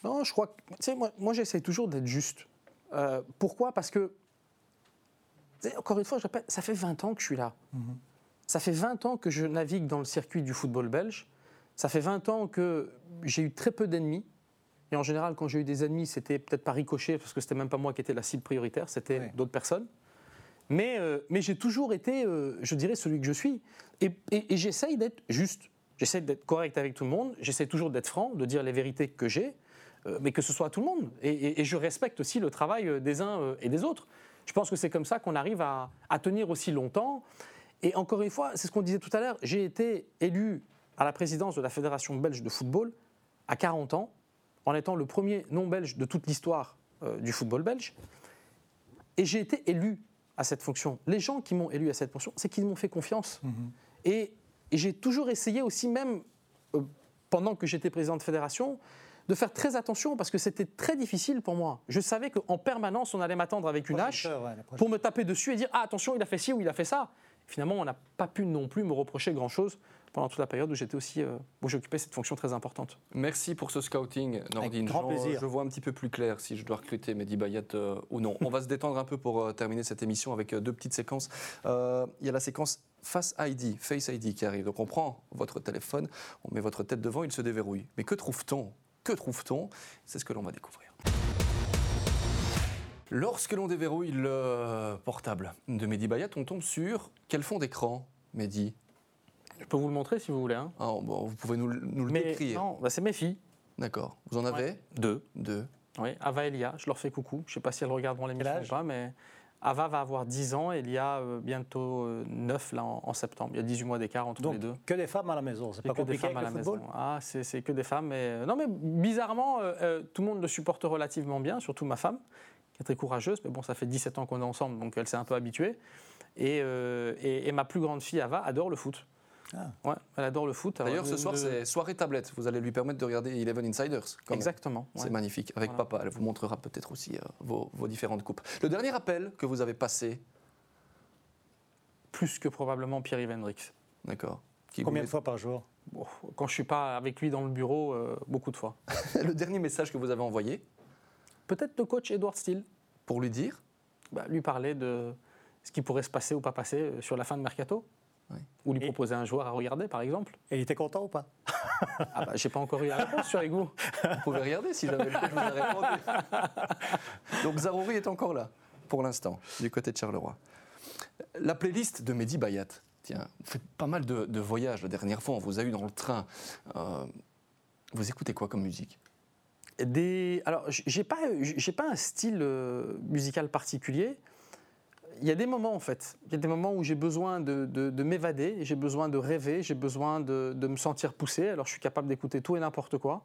Non, je crois que, tu sais, moi, moi j'essaie toujours d'être juste. pourquoi? Parce que, encore une fois, je répète, ça fait 20 ans que je suis là. Mhm. Ça fait 20 ans que je navigue dans le circuit du football belge. Ça fait 20 ans que j'ai eu très peu d'ennemis. Et en général, quand j'ai eu des ennemis, c'était peut-être pas ricochet, parce que c'était même pas moi qui étais la cible prioritaire, c'était d'autres personnes. Mais, euh, mais j'ai toujours été, euh, je dirais, celui que je suis. Et, j'essaye d'être juste. J'essaie d'être correct avec tout le monde. J'essaie toujours d'être franc, de dire les vérités que j'ai, euh, mais que ce soit à tout le monde. Et, je respecte aussi le travail des uns et des autres. Je pense que c'est comme ça qu'on arrive à, à tenir aussi longtemps. Et encore une fois, c'est ce qu'on disait tout à l'heure, j'ai été élu à la présidence de la Fédération belge de football à 40 ans, en étant le premier non-belge de toute l'histoire euh, du football belge. Et j'ai été élu à cette fonction. Les gens qui m'ont élu à cette fonction, c'est qu'ils m'ont fait confiance. Mhm. Et, j'ai toujours essayé aussi, même euh, pendant que j'étais président de fédération, de faire très attention parce que c'était très difficile pour moi. Je savais qu'en permanence, on allait m'attendre avec une hache ouais, pour me taper dessus et dire Ah, attention, il a fait ci ou il a fait ça. Finalement, on n'a pas pu non plus me reprocher grand-chose pendant toute la période où j'étais aussi, euh, où j'occupais cette fonction très importante. Merci pour ce scouting, Nordine. grand plaisir. Je vois un petit peu plus clair si je dois recruter Mehdi Bayat euh, ou non. On va se détendre un peu pour euh, terminer cette émission avec euh, deux petites séquences. Euh, Il y a la séquence Face ID, Face ID qui arrive. Donc on prend votre téléphone, on met votre tête devant, il se déverrouille. Mais que trouve-t-on? Que trouve-t-on? C'est ce que l'on va découvrir. Lorsque l'on déverrouille le portable de Mehdi Bayat, on tombe sur quel fond d'écran, Mehdi? Je peux vous le montrer si vous voulez. hein. Ah, bon, Vous pouvez nous, le- nous le Mais décrire. non, bah, c'est mes filles. D'accord. Vous en avez? Deux. Deux. Oui, Ava et Elia, je leur fais coucou. Je ne sais pas si elles regarderont l'émission ou pas, mais Ava va avoir 10 ans et Elia euh, bientôt euh, 9 là, en, en septembre. Il y a 18 mois d'écart entre Donc, les deux. que des femmes à la maison, c'est pas que des femmes à la football maison. Ah, c'est que des femmes. Mais... euh, Non, mais bizarrement, euh, euh, tout le monde le supporte relativement bien, surtout ma femme, qui est très courageuse. Mais bon, ça fait 17 ans qu'on est ensemble, donc elle s'est un peu habituée. Et, euh, et, et ma plus grande fille, Ava, adore le foot. Ah. Ouais, elle adore le foot. D'ailleurs, ce le- soir, c'est soirée tablette. Vous allez lui permettre de regarder Eleven Insiders. quand même. Exactement. C'est magnifique. Avec Voilà. papa, elle vous montrera peut-être aussi euh, vos, vos différentes coupes. Le dernier appel que vous avez passé, Plus que probablement Pierre-Yves Hendricks. d'accord. Combien vous de fois par jour? Bon, quand je suis pas avec lui dans le bureau, euh, beaucoup de fois. Le dernier message que vous avez envoyé Peut-être le coach Edward Steele, pour lui dire bah, lui parler de ce qui pourrait se passer ou pas passer euh, sur la fin de mercato. Oui. Ou lui Et- proposer un joueur à regarder, par exemple. Et il était content ou pas? Ah bah, j'ai pas encore eu la réponse sur Ego. Vous pouvez regarder si jamais le coach vous a répondu. Donc Zarouri est encore là, pour l'instant, du côté de Charleroi. La playlist de Mehdi Bayat. Tiens, vous faites pas mal de, de voyages. La dernière fois, on vous a eu dans le train. Euh, vous écoutez quoi comme musique? Alors, j'ai pas, pas un style euh, musical particulier. Il y a des moments, en fait. Il y a des moments où j'ai besoin de, de- de m'évader, j'ai besoin de rêver, j'ai besoin de, me sentir poussé. Alors, je suis capable d'écouter tout et n'importe quoi.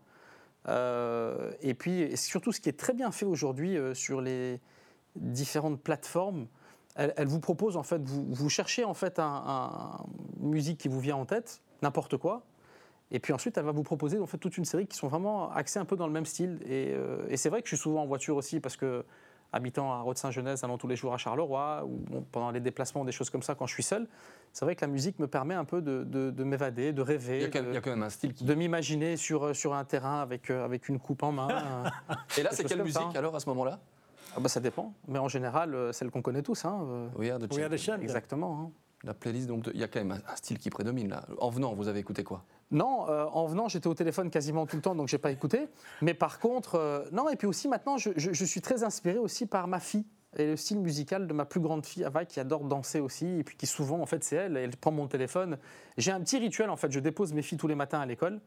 Euh, et puis, surtout, ce qui est très bien fait aujourd'hui euh, sur les différentes plateformes, elle, vous propose, en fait, vous, cherchez, en fait, un, un- une musique qui vous vient en tête, n'importe quoi. Et puis ensuite, elle va vous proposer en fait toute une série qui sont vraiment axées un peu dans le même style. Et, euh, et c'est vrai que je suis souvent en voiture aussi parce que habitant à Rode-Saint-Genès, allant tous les jours à Charleroi ou bon, pendant les déplacements, des choses comme ça, quand je suis seul, c'est vrai que la musique me permet un peu de, de- de m'évader, de il rêver, y, a quand même, de, il y a quand même un style qui. de m'imaginer sur, sur un terrain avec, euh, avec une coupe en main. Euh, Et là, c'est quelle ça, musique hein. alors à ce moment-là? Ah bah, ça dépend, mais en général, euh, celle qu'on connaît tous. Hein, euh, We Are the We are the exactement. hein. La playlist, donc, il y a quand même un, style qui prédomine là. En venant, vous avez écouté quoi? Non, euh, en venant, j'étais au téléphone quasiment tout le temps, donc j'ai pas écouté. Mais par contre, euh, non, et puis aussi maintenant, je, je- je suis très inspiré aussi par ma fille et le style musical de ma plus grande fille, Ava, qui adore danser aussi, et puis qui souvent, en fait, c'est elle, elle prend mon téléphone. J'ai un petit rituel, en fait, je dépose mes filles tous les matins à l'école.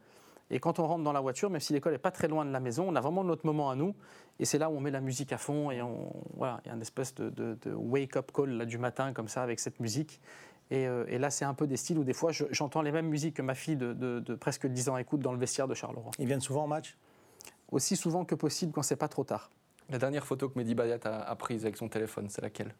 Et quand on rentre dans la voiture, même si l'école n'est pas très loin de la maison, on a vraiment notre moment à nous. Et c'est là où on met la musique à fond et on, voilà, il y a une espèce de, de- de wake-up call là, du matin, comme ça, avec cette musique. Et, euh, et là, c'est un peu des styles où des fois, je- j'entends les mêmes musiques que ma fille de, de- de presque 10 ans écoute dans le vestiaire de Charleroi. Ils viennent souvent au match? Aussi souvent que possible quand c'est pas trop tard. La dernière photo que Mehdi Bayat a, a prise avec son téléphone, c'est laquelle?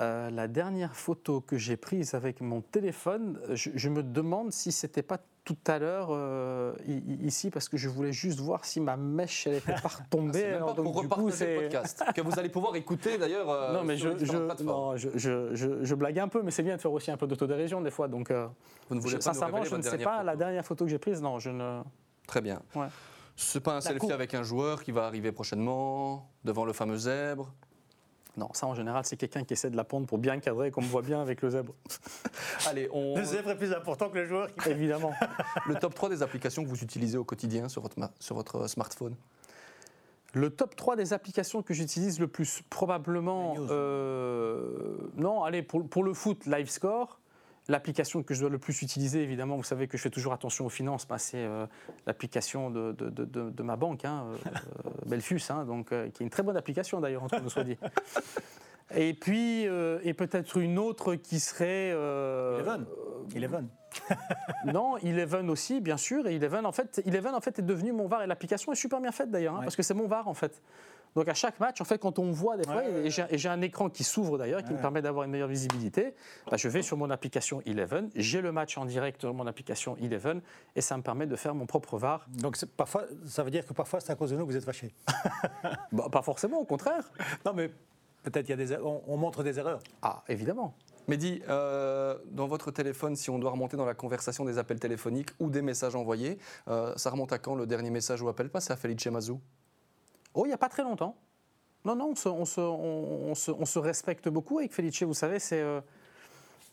Euh, la dernière photo que j'ai prise avec mon téléphone, je, je me demande si c'était pas tout à l'heure euh, ici parce que je voulais juste voir si ma mèche elle était pas retombée. Ah, C'est même Alors, pas donc, pour du coup, repartager le c'est- podcast, que vous allez pouvoir écouter d'ailleurs euh, non, mais sur je, non, je, je- blague un peu, mais c'est bien de faire aussi un peu d'autodérision des fois. Donc, euh, Vous ne voulez je- pas sincèrement, je ne sais pas photo. la dernière photo que j'ai prise. Non, je ne. Très bien. Ouais. C'est pas un selfie coupe. avec un joueur qui va arriver prochainement devant le fameux zèbre. Non, ça en général, c'est quelqu'un qui essaie de la pendre pour bien cadrer, qu'on me voit bien avec le zèbre. Allez, on... Le zèbre est plus important que le joueur. qui- Évidemment. le top 3 des applications que vous utilisez au quotidien sur votre, ma- sur votre smartphone. Le top 3 des applications que j'utilise le plus, probablement. News. euh, non, allez, pour, pour le foot, Livescore. L'application que je dois le plus utiliser, évidemment, vous savez que je fais toujours attention aux finances, bah, c'est euh, l'application de, de- de- de- de ma banque, hein, euh, euh, Belfius, hein, donc, euh, qui est une très bonne application d'ailleurs, entre nous soit dit. Et puis, et peut-être une autre qui serait. Eleven. Eleven. non, Eleven aussi, bien sûr. Et Eleven, en fait, Eleven, en fait, est devenu mon VAR et l'application est super bien faite d'ailleurs, hein, Ouais. parce que c'est mon VAR en fait. Donc à chaque match, en fait, quand on me voit des fois, Ouais, et j'ai- un écran qui s'ouvre d'ailleurs, qui me permet d'avoir une meilleure visibilité, bah, je vais sur mon application Eleven, j'ai le match en direct sur mon application Eleven, et ça me permet de faire mon propre VAR. Donc parfois, ça veut dire que parfois c'est à cause de nous que vous êtes fâchés. Bah, pas forcément, au contraire. Non, mais peut-être il y a des, er- on, on montre des erreurs. Ah, évidemment. Mehdi, euh, dans votre téléphone, si on doit remonter dans la conversation des appels téléphoniques ou des messages envoyés, euh, ça remonte à quand le dernier message ou appel passé à Felice Mazou Oh, il n'y a pas très longtemps. Non, non, on se, on se- on- on se- on se respecte beaucoup avec Felice, vous savez, c'est... euh,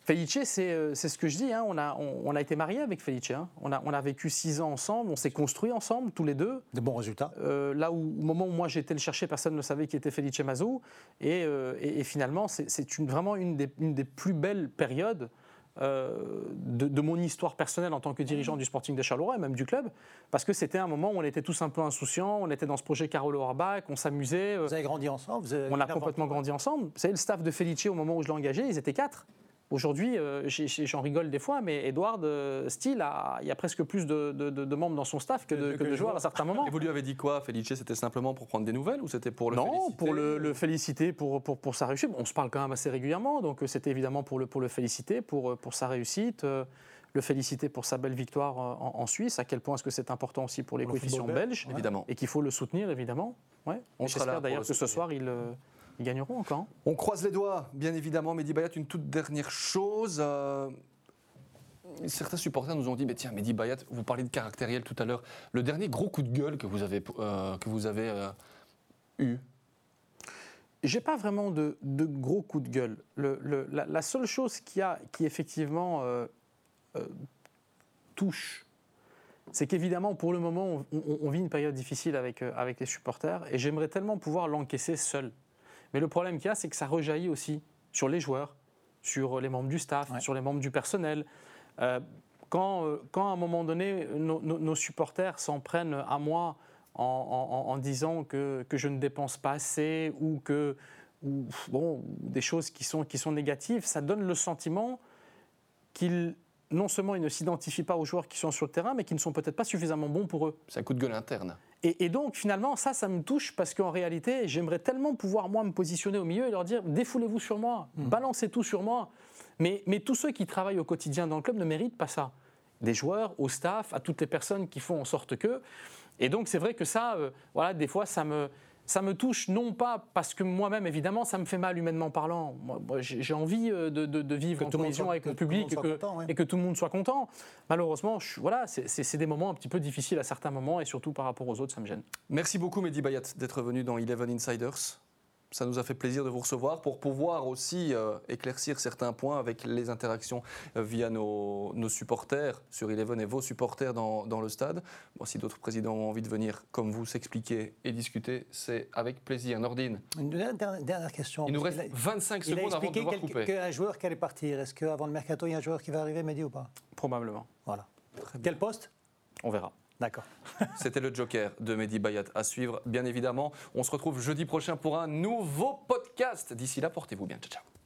Felice, c'est euh, c'est ce que je dis, hein, on, a, on, a été mariés avec Felice, hein. on, a, on a vécu six ans ensemble, on s'est construit ensemble, tous les deux. De bons résultats. Euh, là où, au moment où moi j'étais le chercher, personne ne savait qui était Felice Mazou. Et, euh, et- et finalement, c'est- c'est une- vraiment une des, une des plus belles périodes euh, de, de mon histoire personnelle en tant que dirigeant du Sporting de Charleroi et même du club. Parce que c'était un moment où on était tous un peu insouciants, on était dans ce projet Carolo Orbach, on s'amusait. euh, Vous avez grandi ensemble. vous avez on a complètement grandi ensemble. Vous savez, le staff de Felice, au moment où je l'ai engagé, ils étaient quatre. Aujourd'hui, euh, j'en rigole des fois, mais Edouard euh, Steele, a- il y a presque plus de, de- de- de membres dans son staff que de, Que- que que de de joueurs à certains moments. Et vous lui avez dit quoi Felice, c'était simplement pour prendre des nouvelles ou c'était pour le non, féliciter? pour le, le féliciter pour, pour, pour sa réussite. On se parle quand même assez régulièrement, donc euh, c'était évidemment pour le, pour le féliciter pour, euh, pour sa réussite, euh, le féliciter pour sa belle victoire en, en Suisse, à quel point est-ce que c'est important aussi pour les coefficients belges, ouais. Évidemment. et qu'il faut le soutenir évidemment. Ouais. On Et sera là J'espère d'ailleurs le que ce soir, euh, ils gagneront encore. hein. On croise les doigts, bien évidemment. Mehdi Bayat, une toute dernière chose. euh, Certains supporters nous ont dit, mais tiens, Mehdi Bayat, vous parliez de caractériel tout à l'heure. Le dernier gros coup de gueule que vous avez, euh, que vous avez euh, eu J'ai pas vraiment de, de gros coups de gueule. Le- le- la, la seule chose qui, a, qui effectivement euh, touche, c'est qu'évidemment, pour le moment, on, on- on vit une période difficile avec, avec les supporters et j'aimerais tellement pouvoir l'encaisser seul. Mais le problème qu'il y a, c'est que ça rejaillit aussi sur les joueurs, sur les membres du staff, Ouais. sur les membres du personnel. Euh, quand, euh, quand à un moment donné, nos, nos- nos supporters s'en prennent à moi en, en- en disant que, que je ne dépense pas assez ou que ou, bon, des choses qui sont, qui sont négatives, ça donne le sentiment qu'ils non seulement ils ne s'identifient pas aux joueurs qui sont sur le terrain, mais qu'ils ne sont peut-être pas suffisamment bons pour eux. C'est un coup de gueule interne. Et, et donc, finalement, ça, ça me touche parce qu'en réalité, j'aimerais tellement pouvoir, moi, me positionner au milieu et leur dire défoulez-vous sur moi, balancez tout sur moi. Mais, mais tous ceux qui travaillent au quotidien dans le club ne méritent pas ça. Des joueurs, au staff, à toutes les personnes qui font en sorte que. Et donc, c'est vrai que ça, euh, voilà, des fois, ça me. Ça me touche non pas parce que moi-même, évidemment, ça me fait mal humainement parlant. Moi, moi, j'ai envie euh, de, de- de vivre Que en cohésion avec le public et que, content, ouais. et que tout le monde soit content. Malheureusement, je- voilà, c'est des moments un petit peu difficiles à certains moments et surtout par rapport aux autres, ça me gêne. Merci beaucoup, Mehdi Bayat, d'être venu dans Eleven Insiders. Ça nous a fait plaisir de vous recevoir pour pouvoir aussi euh, éclaircir certains points avec les interactions euh, via nos, nos supporters sur Eleven et vos supporters dans, dans le stade. Bon, si d'autres présidents ont envie de venir comme vous s'expliquer et discuter, c'est avec plaisir. Nordine, Une dernière, dernière question. il nous reste qu'il a- 25 Il a secondes avant de devoir quel- couper. qu'un joueur qui allait partir. Est-ce qu'avant le mercato, il y a un joueur qui va arriver, Mehdi, ou pas? Probablement. Voilà. Quel poste? On verra. D'accord. C'était le Joker de Mehdi Bayat à suivre, bien évidemment. On se retrouve jeudi prochain pour un nouveau podcast. D'ici là, portez-vous bien. Ciao, ciao.